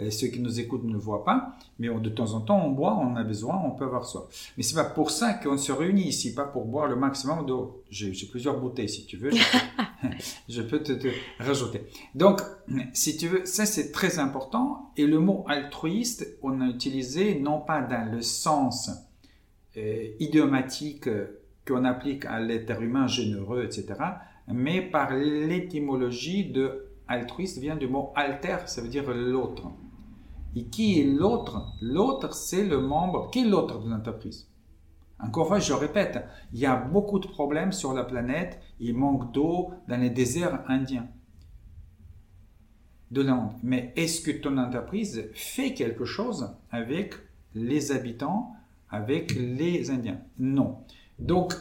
Euh, ceux qui nous écoutent ne voient pas, mais de temps en temps, on boit, on a besoin, on peut avoir soif. Mais c'est pas pour ça qu'on se réunit ici, pas pour boire le maximum d'eau. J'ai plusieurs bouteilles, si tu veux, je peux, te, rajouter. Donc, si tu veux, ça c'est très important. Et le mot altruiste, on a utilisé non pas dans le sens euh, idiomatique qu'on applique à l'être humain généreux, etc., mais par l'étymologie de altruiste vient du mot alter, ça veut dire l'autre. Et qui est l'autre? L'autre, c'est le membre. Qui est l'autre de l'entreprise? Encore une fois, je répète, il y a beaucoup de problèmes sur la planète. Il manque d'eau dans les déserts indiens de l'Inde. Mais est-ce que ton entreprise fait quelque chose avec les habitants, avec les Indiens? Non. Donc,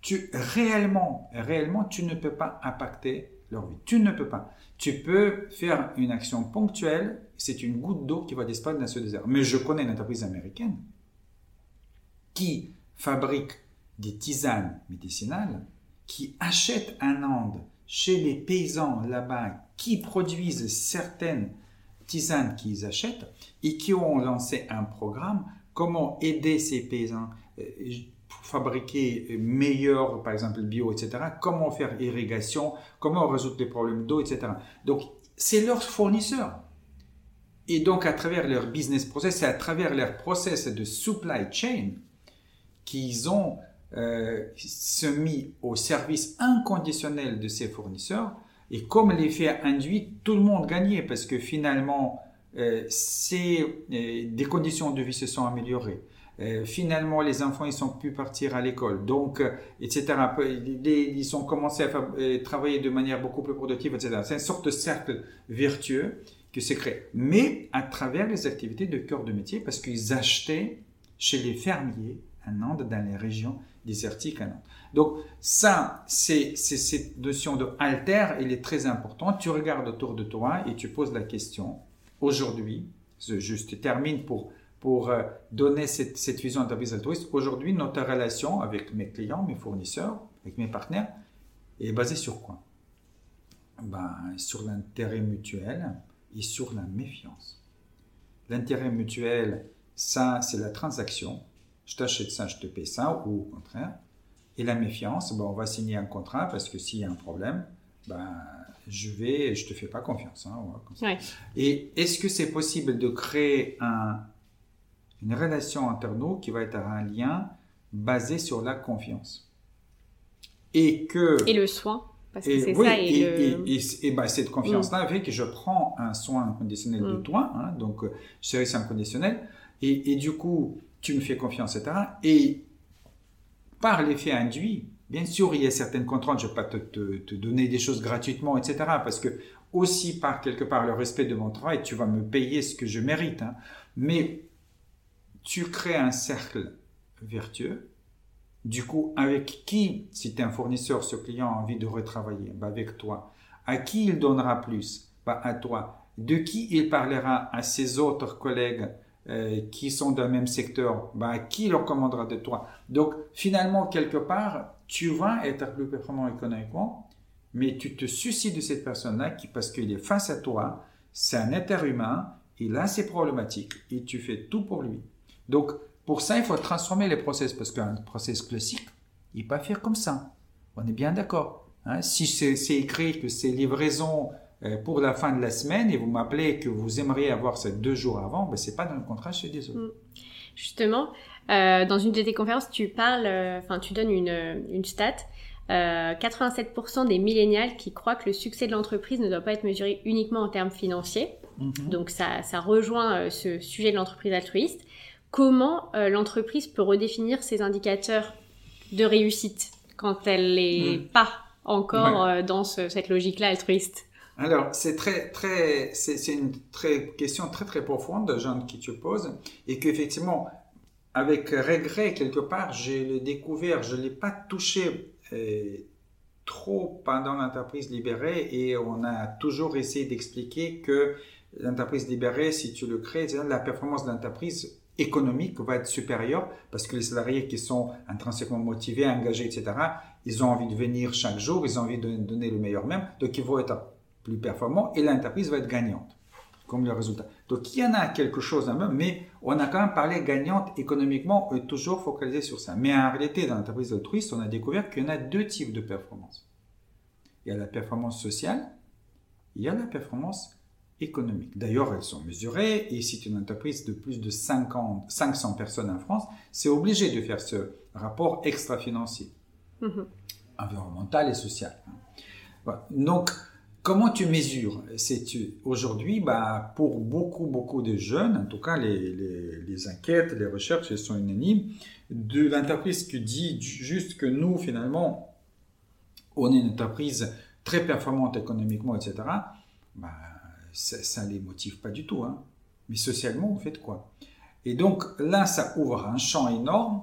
tu réellement, réellement, tu ne peux pas impacter leur vie. Tu ne peux pas. Tu peux faire une action ponctuelle, c'est une goutte d'eau qui va disparaître dans ce désert. Mais je connais une entreprise américaine qui fabrique des tisanes médicinales, qui achète un Inde chez les paysans là-bas qui produisent certaines tisanes qu'ils achètent et qui ont lancé un programme comment aider ces paysans euh, fabriquer meilleur, par exemple bio, etc. Comment faire irrigation, comment résoudre les problèmes d'eau, etc. Donc, c'est leur fournisseur. Et donc, à travers leur business process, c'est à travers leur process de supply chain qu'ils ont euh, se mis au service inconditionnel de ces fournisseurs. Et comme l'effet induit, tout le monde gagnait parce que finalement, euh, c'est, euh, des conditions de vie se sont améliorées. Euh, finalement, les enfants, ils sont pu partir à l'école, donc, euh, etc. Ils, ont commencé à euh, travailler de manière beaucoup plus productive, etc. C'est une sorte de cercle vertueux qui se crée, mais à travers les activités de cœur de métier, parce qu'ils achetaient chez les fermiers un Inde, dans les régions désertiques à Inde. Donc ça, c'est cette notion de alter, elle est très importante. Tu regardes autour de toi et tu poses la question, aujourd'hui, je termine pour pour euh, donner cette, vision d'entreprise altruiste. Aujourd'hui, notre relation avec mes clients, mes fournisseurs, avec mes partenaires, est basée sur quoi? Ben, Sur l'intérêt mutuel et sur la méfiance. L'intérêt mutuel, ça, c'est la transaction. Je t'achète ça, je te paie ça, ou au contraire. Et la méfiance, ben, on va signer un contrat parce que s'il y a un problème, ben, je vais, je te fais pas confiance. Hein, Et est-ce que c'est possible de créer un, une relation entre nous qui va être un lien basé sur la confiance? Et que et le soin? Parce que c'est ça et, et, et, ben, cette confiance-là mm. fait que je prends un soin inconditionnel de mm. toi, hein, donc euh, service inconditionnel, et, du coup tu me fais confiance, etc. Et par l'effet induit, Bien sûr, il y a certaines contraintes, je ne vais pas te, donner des choses gratuitement, etc. Parce que aussi par quelque part le respect de mon travail, tu vas me payer ce que je mérite. Hein. Mais tu crées un cercle vertueux. Du coup, avec qui, si tu es un fournisseur, ce client a envie de retravailler? Bah Avec toi. À qui il donnera plus? Bah À toi. De qui il parlera à ses autres collègues euh, qui sont dans le même secteur? Bah Qui leur commandera de toi? Donc, finalement, quelque part, tu vas être plus performant économiquement, mais tu te soucies de cette personne-là qui, parce qu'il est face à toi, c'est un être humain, il a ses problématiques et tu fais tout pour lui. Donc, pour ça, il faut transformer les process parce qu'un process classique, il ne pas faire comme ça. On est bien d'accord. Hein? Si c'est écrit que c'est livraison euh, pour la fin de la semaine et vous m'appelez que vous aimeriez avoir ça deux jours avant, ben, c'est pas dans le contrat, je suis désolé. Mm. Justement, euh, dans une de tes conférences, tu parles, euh, enfin, tu donnes une, une stat. Euh, 87% des millénials qui croient que le succès de l'entreprise ne doit pas être mesuré uniquement en termes financiers. Mhm. Donc ça, ça rejoint ce sujet de l'entreprise altruiste. Comment l'entreprise peut redéfinir ses indicateurs de réussite quand elle n'est mhm. pas encore dans cette logique-là altruiste? Alors, c'est très, très, c'est une très, question très, très profonde, Jeanne, qui te pose, et qu'effectivement, avec regret, quelque part, j'ai découvert, je ne l'ai pas touché euh, trop pendant l'entreprise libérée et on a toujours essayé d'expliquer que l'entreprise libérée, si tu le crées, la performance de l'entreprise économique va être supérieure parce que les salariés qui sont intrinsèquement motivés, engagés, etc., ils ont envie de venir chaque jour, ils ont envie de donner le meilleur même, donc ils vont être plus performants et l'entreprise va être gagnante comme le résultat. Donc il y en a quelque chose à même, mais on a quand même parlé gagnante économiquement et toujours focalisé sur ça. Mais en réalité, dans l'entreprise altruiste, on a découvert qu'il y en a deux types de performance. Il y a la performance sociale, il y a la performance économique. D'ailleurs, elles sont mesurées et si tu une entreprise de plus de 50, 500 personnes en France, c'est obligé de faire ce rapport extra-financier, mm-hmm. environnemental et social. Donc, Comment tu mesures Aujourd'hui, bah, pour beaucoup, beaucoup de jeunes, en tout cas les, enquêtes, les recherches, elles sont unanimes, de l'entreprise qui dit juste que nous, finalement, on est une entreprise très performante économiquement, etc., bah, ça ne les motive pas du tout. Hein. Mais socialement, vous faites quoi? Et donc là, ça ouvre un champ énorme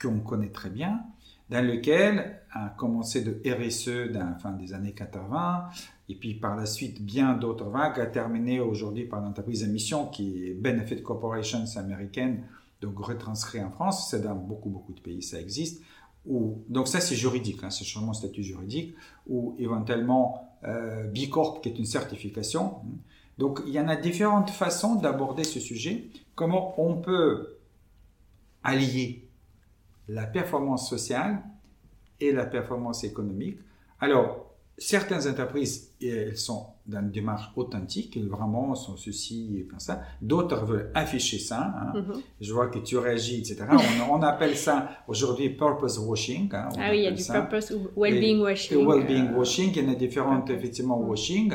qu'on connaît très bien, dans lequel a commencé de RSE dans la fin des années 80, et puis par la suite bien d'autres vagues, a terminé aujourd'hui par l'entreprise à mission qui est Benefit Corporations américaine, donc retranscrit en France, c'est dans beaucoup beaucoup de pays, ça existe. Ou, donc ça c'est juridique, hein, c'est changement de statut juridique, ou éventuellement euh, B Corp qui est une certification. Donc il y en a différentes façons d'aborder ce sujet. Comment on peut allier la performance sociale et la performance économique. Alors, certaines entreprises, elles sont dans une démarche authentique, elles vraiment sont ceci et comme ça. D'autres veulent afficher ça. Hein. Mm-hmm. Je vois que tu réagis, etc. on, appelle ça aujourd'hui purpose washing. Hein, ah oui, il y a du purpose well-being washing. Well-being washing, il y en a différentes, effectivement, washing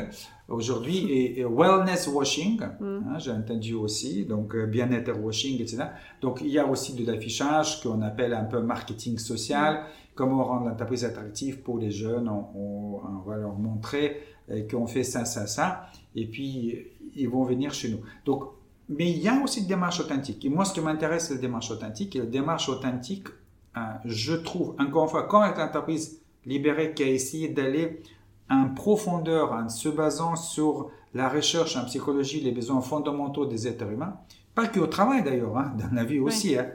aujourd'hui et, wellness washing, mm. hein, j'ai entendu aussi, donc euh, bien-être washing, etc. Donc il y a aussi de l'affichage qu'on appelle un peu marketing social, mm. Comment rendre l'entreprise attractive pour les jeunes, on, va leur montrer euh, qu'on fait ça, ça, ça, et puis ils vont venir chez nous. Donc, mais il y a aussi des démarches authentiques. Et moi, ce qui m'intéresse, c'est la démarche authentique. Et la démarche authentique, hein, je trouve, encore une fois, comme avec l'entreprise libérée qui a essayé d'aller en profondeur en se basant sur la recherche en psychologie, les besoins fondamentaux des êtres humains, pas que au travail d'ailleurs, hein, dans la vie aussi. Hein.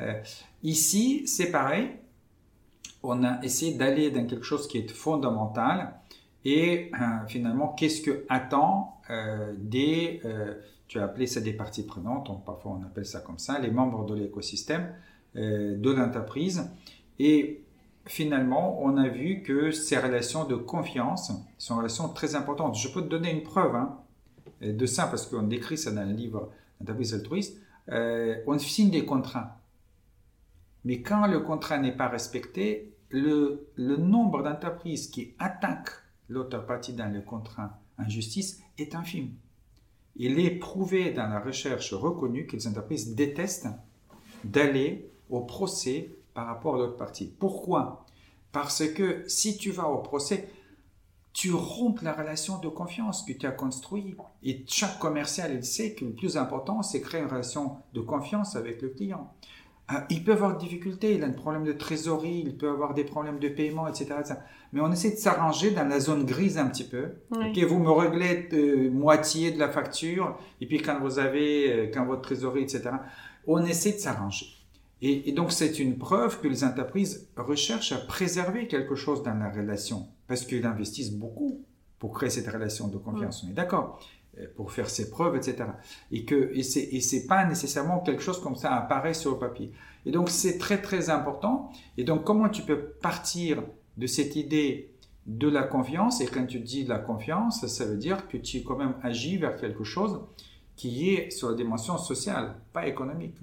Euh, ici, c'est pareil, on a essayé d'aller dans quelque chose qui est fondamental et euh, finalement, qu'est-ce que attend euh, des, tu as appelé ça des parties prenantes, parfois on appelle ça comme ça, les membres de l'écosystème de l'entreprise. Et finalement, on a vu que ces relations de confiance sont relations très importantes. Je peux te donner une preuve hein, de ça, parce qu'on décrit ça dans le livre d'entreprise altruiste. Euh, on signe des contrats. Mais quand le contrat n'est pas respecté, le, nombre d'entreprises qui attaquent l'autre partie dans le contrat en justice est infime. Il est prouvé dans la recherche reconnue que les entreprises détestent d'aller au procès par rapport à l'autre partie. Pourquoi? Parce que si tu vas au procès, tu rompes la relation de confiance que tu as construite. Et chaque commercial, il sait que le plus important, c'est créer une relation de confiance avec le client. Euh, il peut avoir des difficultés, il a un problème de trésorerie, il peut avoir des problèmes de paiement, etc. Mais on essaie de s'arranger dans la zone grise un petit peu. Ok, vous me réglez de moitié de la facture, et puis quand vous avez, euh, quand votre trésorerie, etc. On essaie de s'arranger. Et, donc c'est une preuve que les entreprises recherchent à préserver quelque chose dans la relation, parce qu'ils investissent beaucoup pour créer cette relation de confiance. On est d'accord euh, pour faire ses preuves, etc. Et que et c'est et c'est pas nécessairement quelque chose comme ça apparaît sur le papier. Et donc c'est très très important. Et donc comment tu peux partir de cette idée de la confiance? Et quand tu dis la confiance, ça veut dire que tu quand même agis vers quelque chose qui est sur la dimension sociale, pas économique.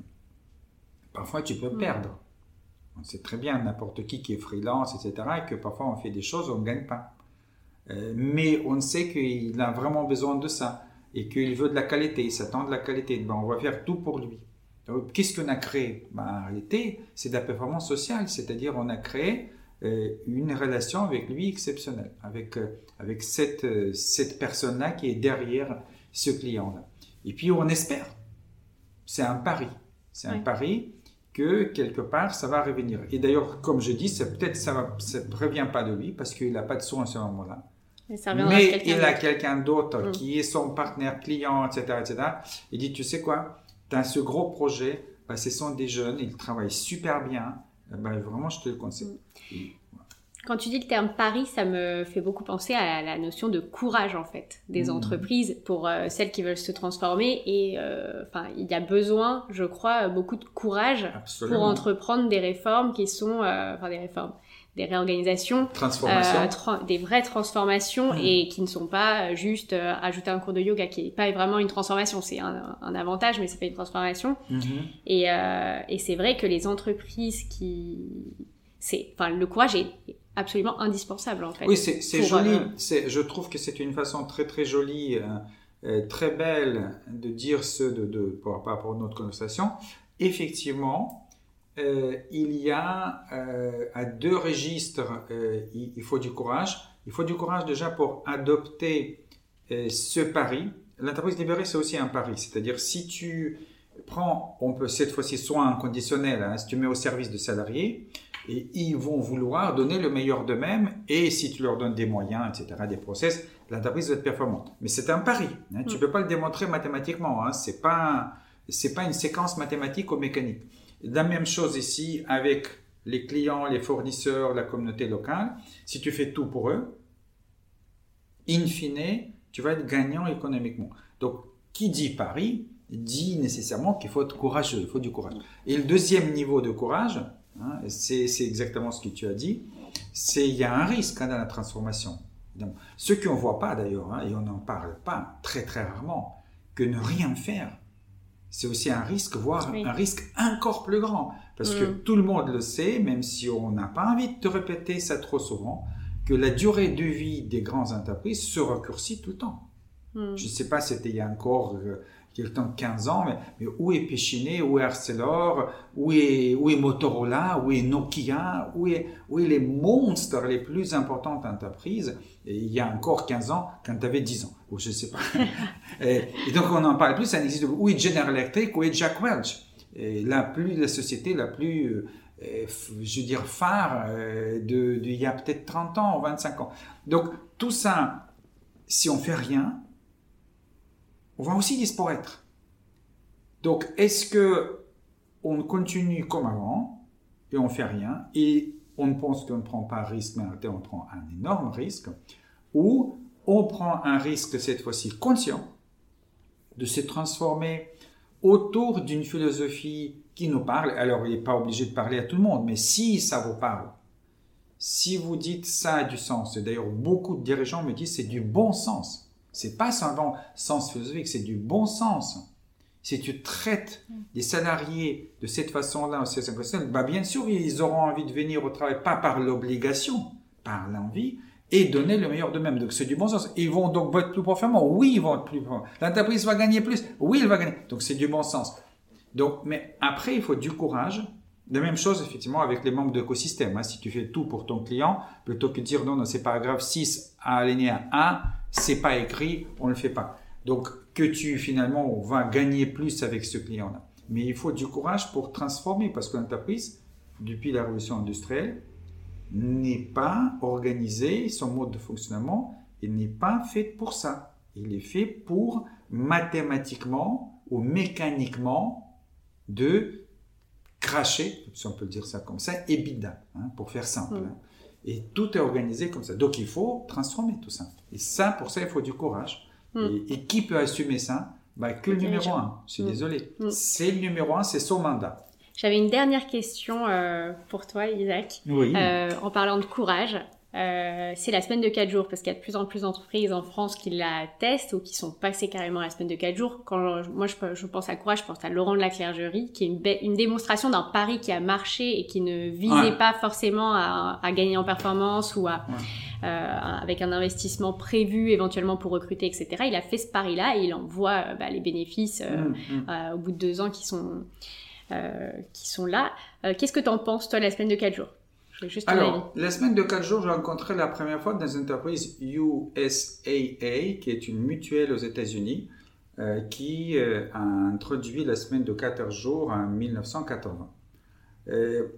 Parfois tu peux perdre. On sait très bien n'importe qui qui est freelance, etc. Et que parfois on fait des choses on ne gagne pas. Euh, mais on sait qu'il a vraiment besoin de ça et qu'il veut de la qualité, il s'attend de la qualité. Ben, on va faire tout pour lui. Qu'est-ce qu'on a créé? Ben, En réalité, c'est de la performance sociale, c'est-à-dire on a créé euh, une relation avec lui exceptionnelle, avec, euh, avec cette, cette personne-là qui est derrière ce client-là. Et puis on espère, c'est un pari, c'est un pari que quelque part ça va revenir. Et d'ailleurs, comme je dis, peut-être ça ne revient pas de lui parce qu'il n'a pas de soin à ce moment-là. Mais, il a quelqu'un d'autre mm. qui est son partenaire client, etc., etc. Il dit, tu sais quoi, tu as ce gros projet, bah, ce sont des jeunes, ils travaillent super bien, bah, vraiment, je te le conseille. Mm. Quand tu dis le terme pari, ça me fait beaucoup penser à la notion de courage en fait des mm. entreprises pour euh, celles qui veulent se transformer et euh, enfin il y a besoin, je crois, beaucoup de courage pour entreprendre des réformes qui sont euh, enfin des réformes des réorganisations, euh, des vraies transformations mmh. et qui ne sont pas juste euh, ajouter un cours de yoga qui n'est pas vraiment une transformation, c'est un, avantage mais c'est pas une transformation. Mmh. Et, euh, et c'est vrai que les entreprises qui, c'est, enfin le courage est absolument indispensable en fait. Oui, c'est joli. je trouve que c'est une façon très très jolie, très belle de dire ce de, de par rapport à notre conversation. Effectivement, euh, il y a euh, à deux registres, euh, il, faut du courage. Il faut du courage déjà pour adopter ce pari. L'entreprise libérée, c'est aussi un pari. C'est-à-dire, si tu prends, on peut cette fois-ci soit un conditionnel, hein, si tu mets au service de salariés, et ils vont vouloir donner le meilleur d'eux-mêmes, et si tu leur donnes des moyens, etc., des process, l'entreprise va être performante. Mais c'est un pari. Hein. Tu ne mm. peux pas le démontrer mathématiquement. Hein. C'est pas, c'est pas une séquence mathématique ou mécanique. La même chose ici avec les clients, les fournisseurs, la communauté locale. Si tu fais tout pour eux, in fine, tu vas être gagnant économiquement. Donc, qui dit Paris dit nécessairement qu'il faut être courageux, il faut du courage. Et le deuxième niveau de courage, hein, c'est exactement ce que tu as dit, c'est il y a un risque hein, dans la transformation. Donc, ce qu'on ne voit pas d'ailleurs, hein, et on n'en parle pas très très rarement, que ne rien faire c'est aussi un risque, voire un risque encore plus grand. Parce que mm. tout le monde le sait, même si on n'a pas envie de te répéter ça trop souvent, que la durée de vie des grandes entreprises se raccourcit tout le temps. Mm. Je ne sais pas, c'était il y a encore quelque temps, 15 ans, mais, où est Péchiné, où est Arcelor, où est, où est Motorola, où est Nokia, où est, où est les monstres les plus importantes entreprises, il y a encore 15 ans, quand tu avais 10 ans, ou je ne sais pas. et, donc on n'en parle plus, ça n'existe Où est General Electric, où est Jack Welch? Et la, plus, la société la plus, euh, je veux dire, phare euh, de, de, il y a peut-être 30 ans ou 25 ans. Donc tout ça, si on fait rien, on va aussi disparaître. Donc, est-ce que on continue comme avant et on fait rien et on pense qu'on ne prend pas un risque, mais en réalité on prend un énorme risque, ou on prend un risque cette fois-ci conscient de se transformer autour d'une philosophie qui nous parle. Alors, il n'est pas obligé de parler à tout le monde, mais si ça vous parle, si vous dites ça a du sens, et d'ailleurs beaucoup de dirigeants me disent c'est du bon sens. C'est pas seulement sens philosophique, c'est du bon sens. Si tu traites des salariés de cette façon-là, bah bien sûr, ils auront envie de venir au travail, pas par l'obligation, par l'envie, et donner le meilleur d'eux-mêmes. Donc c'est du bon sens. Ils vont donc être plus performants. Oui, ils vont être plus performants. L'entreprise va gagner plus. Oui, elle va gagner. Donc c'est du bon sens. Donc, mais après, il faut du courage. La même chose, effectivement, avec les membres d'écosystème. Hein. Si tu fais tout pour ton client, plutôt que de dire non, non, c'est pas grave, 6 à aligner à 1, c'est pas écrit, on le fait pas. Donc, que tu, finalement, vas gagner plus avec ce client-là. Mais il faut du courage pour transformer, parce que l'entreprise, depuis la révolution industrielle, n'est pas organisé, son mode de fonctionnement, il n'est pas fait pour ça. Il est fait pour mathématiquement ou mécaniquement de cracher, si on peut dire ça comme ça, EBITDA, hein, pour faire simple. Mm. Hein. Et tout est organisé comme ça. Donc il faut transformer tout ça. Et ça, pour ça, il faut du courage. Mm. Et, qui peut assumer ça? Bah, Que le numéro un. Je suis mm. désolé. C'est le numéro un, c'est son mandat. J'avais une dernière question euh, pour toi, Isaac. Oui. Euh, en parlant de courage, euh, c'est la semaine de 4 jours, parce qu'il y a de plus en plus d'entreprises en France qui la testent ou qui sont passées carrément à la semaine de 4 jours. Quand moi je, pense à courage, je pense à Laurent de la Clergerie, qui est une, une démonstration d'un pari qui a marché et qui ne visait pas forcément à, à, gagner en performance ou à, euh, avec un investissement prévu éventuellement pour recruter, etc. Il a fait ce pari-là et il en voit bah, les bénéfices mmh, mmh. au bout de deux ans qui sont euh, qui sont là. Euh, qu'est-ce que tu en penses, toi, la semaine de 4 jours? Alors, la semaine de 4 jours, j'ai rencontré la première fois dans une entreprise USAA, qui est une mutuelle aux États-Unis, euh, qui a introduit la semaine de 14 jours en 1980.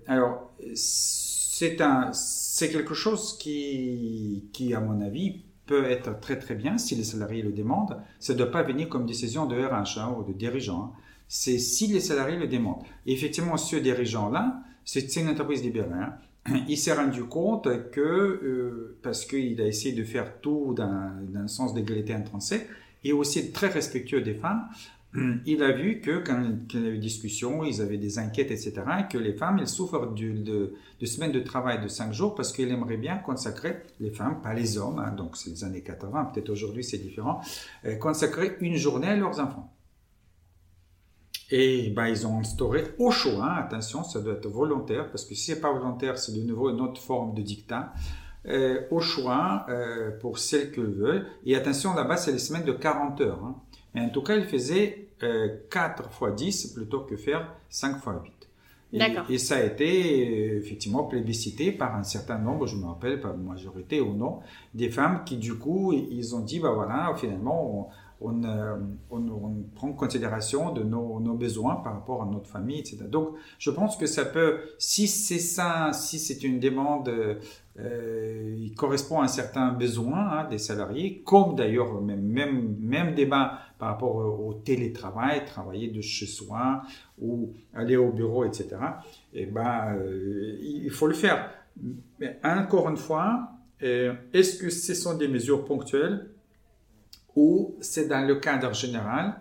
alors, c'est un, c'est quelque chose qui, qui, à mon avis, peut être très très bien si les salariés le demandent. Ça ne doit pas venir comme décision de RH hein, ou de dirigeant. Hein c'est si les salariés le demandent. effectivement, ce dirigeant-là, c'est une entreprise libérale. Hein. Il s'est rendu compte que, euh, parce qu'il a essayé de faire tout dans, dans le sens d'égalité intrinsèque, et aussi très respectueux des femmes, il a vu que quand, il y avait des discussions, ils avaient des enquêtes, etc., que les femmes, elles souffrent de, de, semaines de travail de 5 jours parce qu'il aimerait bien consacrer, les femmes, pas les hommes, hein, donc c'est les années 80, peut-être aujourd'hui c'est différent, euh, consacrer une journée à leurs enfants. Et ben, ils ont instauré au choix, hein, attention, ça doit être volontaire, parce que si c'est pas volontaire, c'est de nouveau une autre forme de dictat, euh, au choix euh, pour celles que veulent. Et attention, là-bas, c'est les semaines de 40 heures. Hein. Mais en tout cas, ils faisaient euh, 4 fois 10 plutôt que faire 5 fois 8. Et, et, ça a été euh, effectivement plébiscité par un certain nombre, je me rappelle pas majorité ou non, des femmes qui du coup, ils ont dit, bah voilà, finalement, on, on, euh, on, prend en considération de nos, nos, besoins par rapport à notre famille, etc. Donc, je pense que ça peut, si c'est ça, si c'est une demande, euh, il correspond à un certain besoin hein, des salariés, comme d'ailleurs même, même, même débat par rapport au, télétravail, travailler de chez soi ou aller au bureau, etc. Et eh ben, euh, il faut le faire. Mais encore une fois, euh, est-ce que ce sont des mesures ponctuelles? Ou c'est dans le cadre général.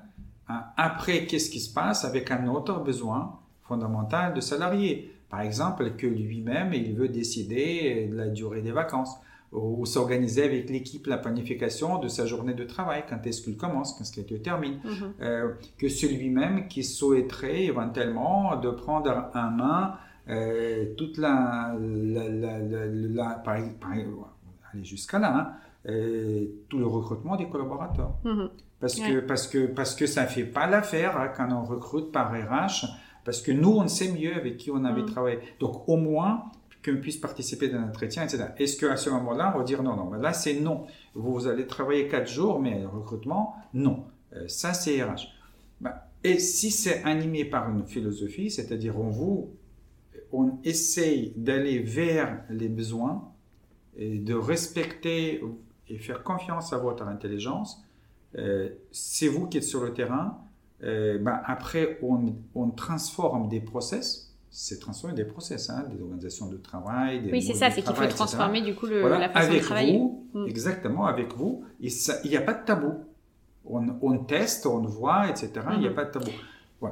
Hein, après, qu'est-ce qui se passe avec un autre besoin fondamental de salarié Par exemple, que lui-même, il veut décider de la durée des vacances ou s'organiser avec l'équipe la planification de sa journée de travail, quand est-ce qu'il commence, quand est-ce qu'il termine, mm-hmm. euh, que celui-même qui souhaiterait éventuellement de prendre en main euh, toute la, la, la, la par, aller jusqu'à là, hein, tout le recrutement des collaborateurs. Mhm. Parce, que, parce, que, parce que ça ne fait pas l'affaire hein, quand on recrute par RH, parce que nous, on sait mieux avec qui on avait mhm. travaillé. Donc, au moins, qu'on puisse participer d'un entretien, etc. Est-ce qu'à ce, moment-là, on va dire non, non, là, c'est non. Vous allez travailler quatre jours, mais le recrutement, non. Euh, ça, c'est RH. Bah, et si c'est animé par une philosophie, c'est-à-dire on vous, on essaye d'aller vers les besoins et de respecter et faire confiance à votre intelligence, euh, c'est vous qui êtes sur le terrain. Euh, ben après, on, on, transforme des process. C'est transformer des process, hein, des organisations de travail. Des oui, c'est ça, c'est qu'il faut transformer du coup le, la façon avec de travailler. Vous, mm. Exactement, avec vous. Il n'y a pas de tabou. On, on, teste, on voit, etc. Il n'y a mm-hmm. pas de tabou.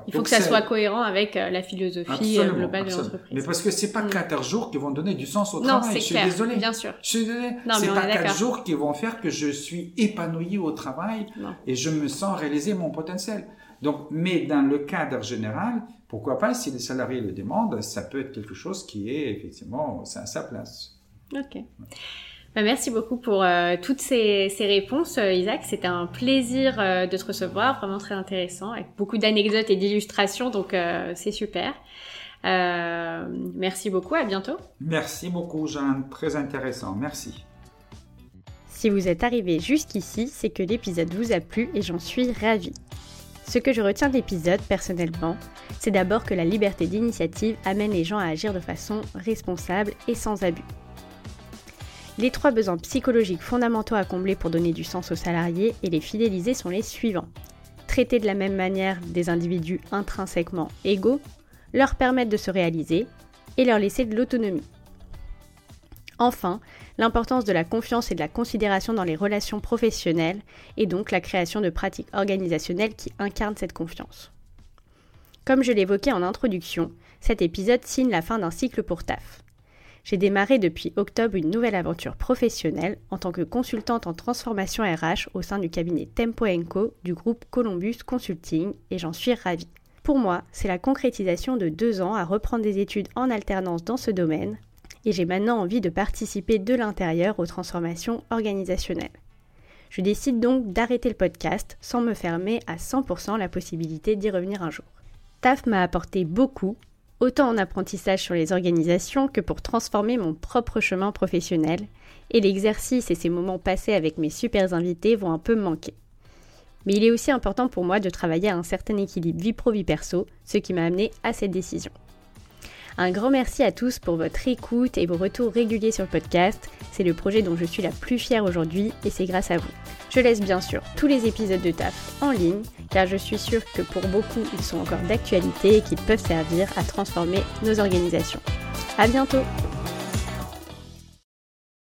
Il faut que ça soit cohérent avec la philosophie globale de l'entreprise. Mais parce que c'est pas mm. quatre jours qui vont donner du sens au travail. Je suis désolé. Bien sûr. Je suis désolé. C'est pas quatre jours qui vont faire que je suis épanoui au travail et je me sens réaliser mon potentiel. Donc, mais dans le cadre général, pourquoi pas, si les salariés le demandent, ça peut être quelque chose qui est effectivement à sa place. Ok. Merci beaucoup pour euh, toutes ces, réponses, euh, Isaac. C'était un plaisir euh, de te recevoir, vraiment très intéressant, avec beaucoup d'anecdotes et d'illustrations, donc c'est super. merci beaucoup, à bientôt. Merci beaucoup, Jeanne, très intéressant, merci. Si vous êtes arrivé jusqu'ici, c'est que l'épisode vous a plu et j'en suis ravie. Ce que je retiens de l'épisode, personnellement, c'est d'abord que la liberté d'initiative amène les gens à agir de façon responsable et sans abus. Les trois besoins psychologiques fondamentaux à combler pour donner du sens aux salariés et les fidéliser sont les suivants. Traiter de la même manière des individus intrinsèquement égaux, leur permettre de se réaliser et leur laisser de l'autonomie. Enfin, l'importance de la confiance et de la considération dans les relations professionnelles et donc la création de pratiques organisationnelles qui incarnent cette confiance. Comme je l'évoquais en introduction, cet épisode signe la fin d'un cycle pour TAF. J'ai démarré depuis octobre une nouvelle aventure professionnelle en tant que consultante en transformation RH au sein du cabinet Tempo Co du groupe Columbus Consulting et j'en suis ravie. Pour moi, c'est la concrétisation de deux ans à reprendre des études en alternance dans ce domaine et j'ai maintenant envie de participer de l'intérieur aux transformations organisationnelles. Je décide donc d'arrêter le podcast sans me fermer à 100% la possibilité d'y revenir un jour. TAF m'a apporté beaucoup, autant en apprentissage sur les organisations que pour transformer mon propre chemin professionnel, et l'exercice et ces moments passés avec mes super invités vont un peu me manquer. Mais il est aussi important pour moi de travailler à un certain équilibre vie pro-vie perso, ce qui m'a amené à cette décision. Un grand merci à tous pour votre écoute et vos retours réguliers sur le podcast. C'est le projet dont je suis la plus fière aujourd'hui et c'est grâce à vous. Je laisse bien sûr tous les épisodes de TAF en ligne car je suis sûre que pour beaucoup ils sont encore d'actualité et qu'ils peuvent servir à transformer nos organisations. À bientôt!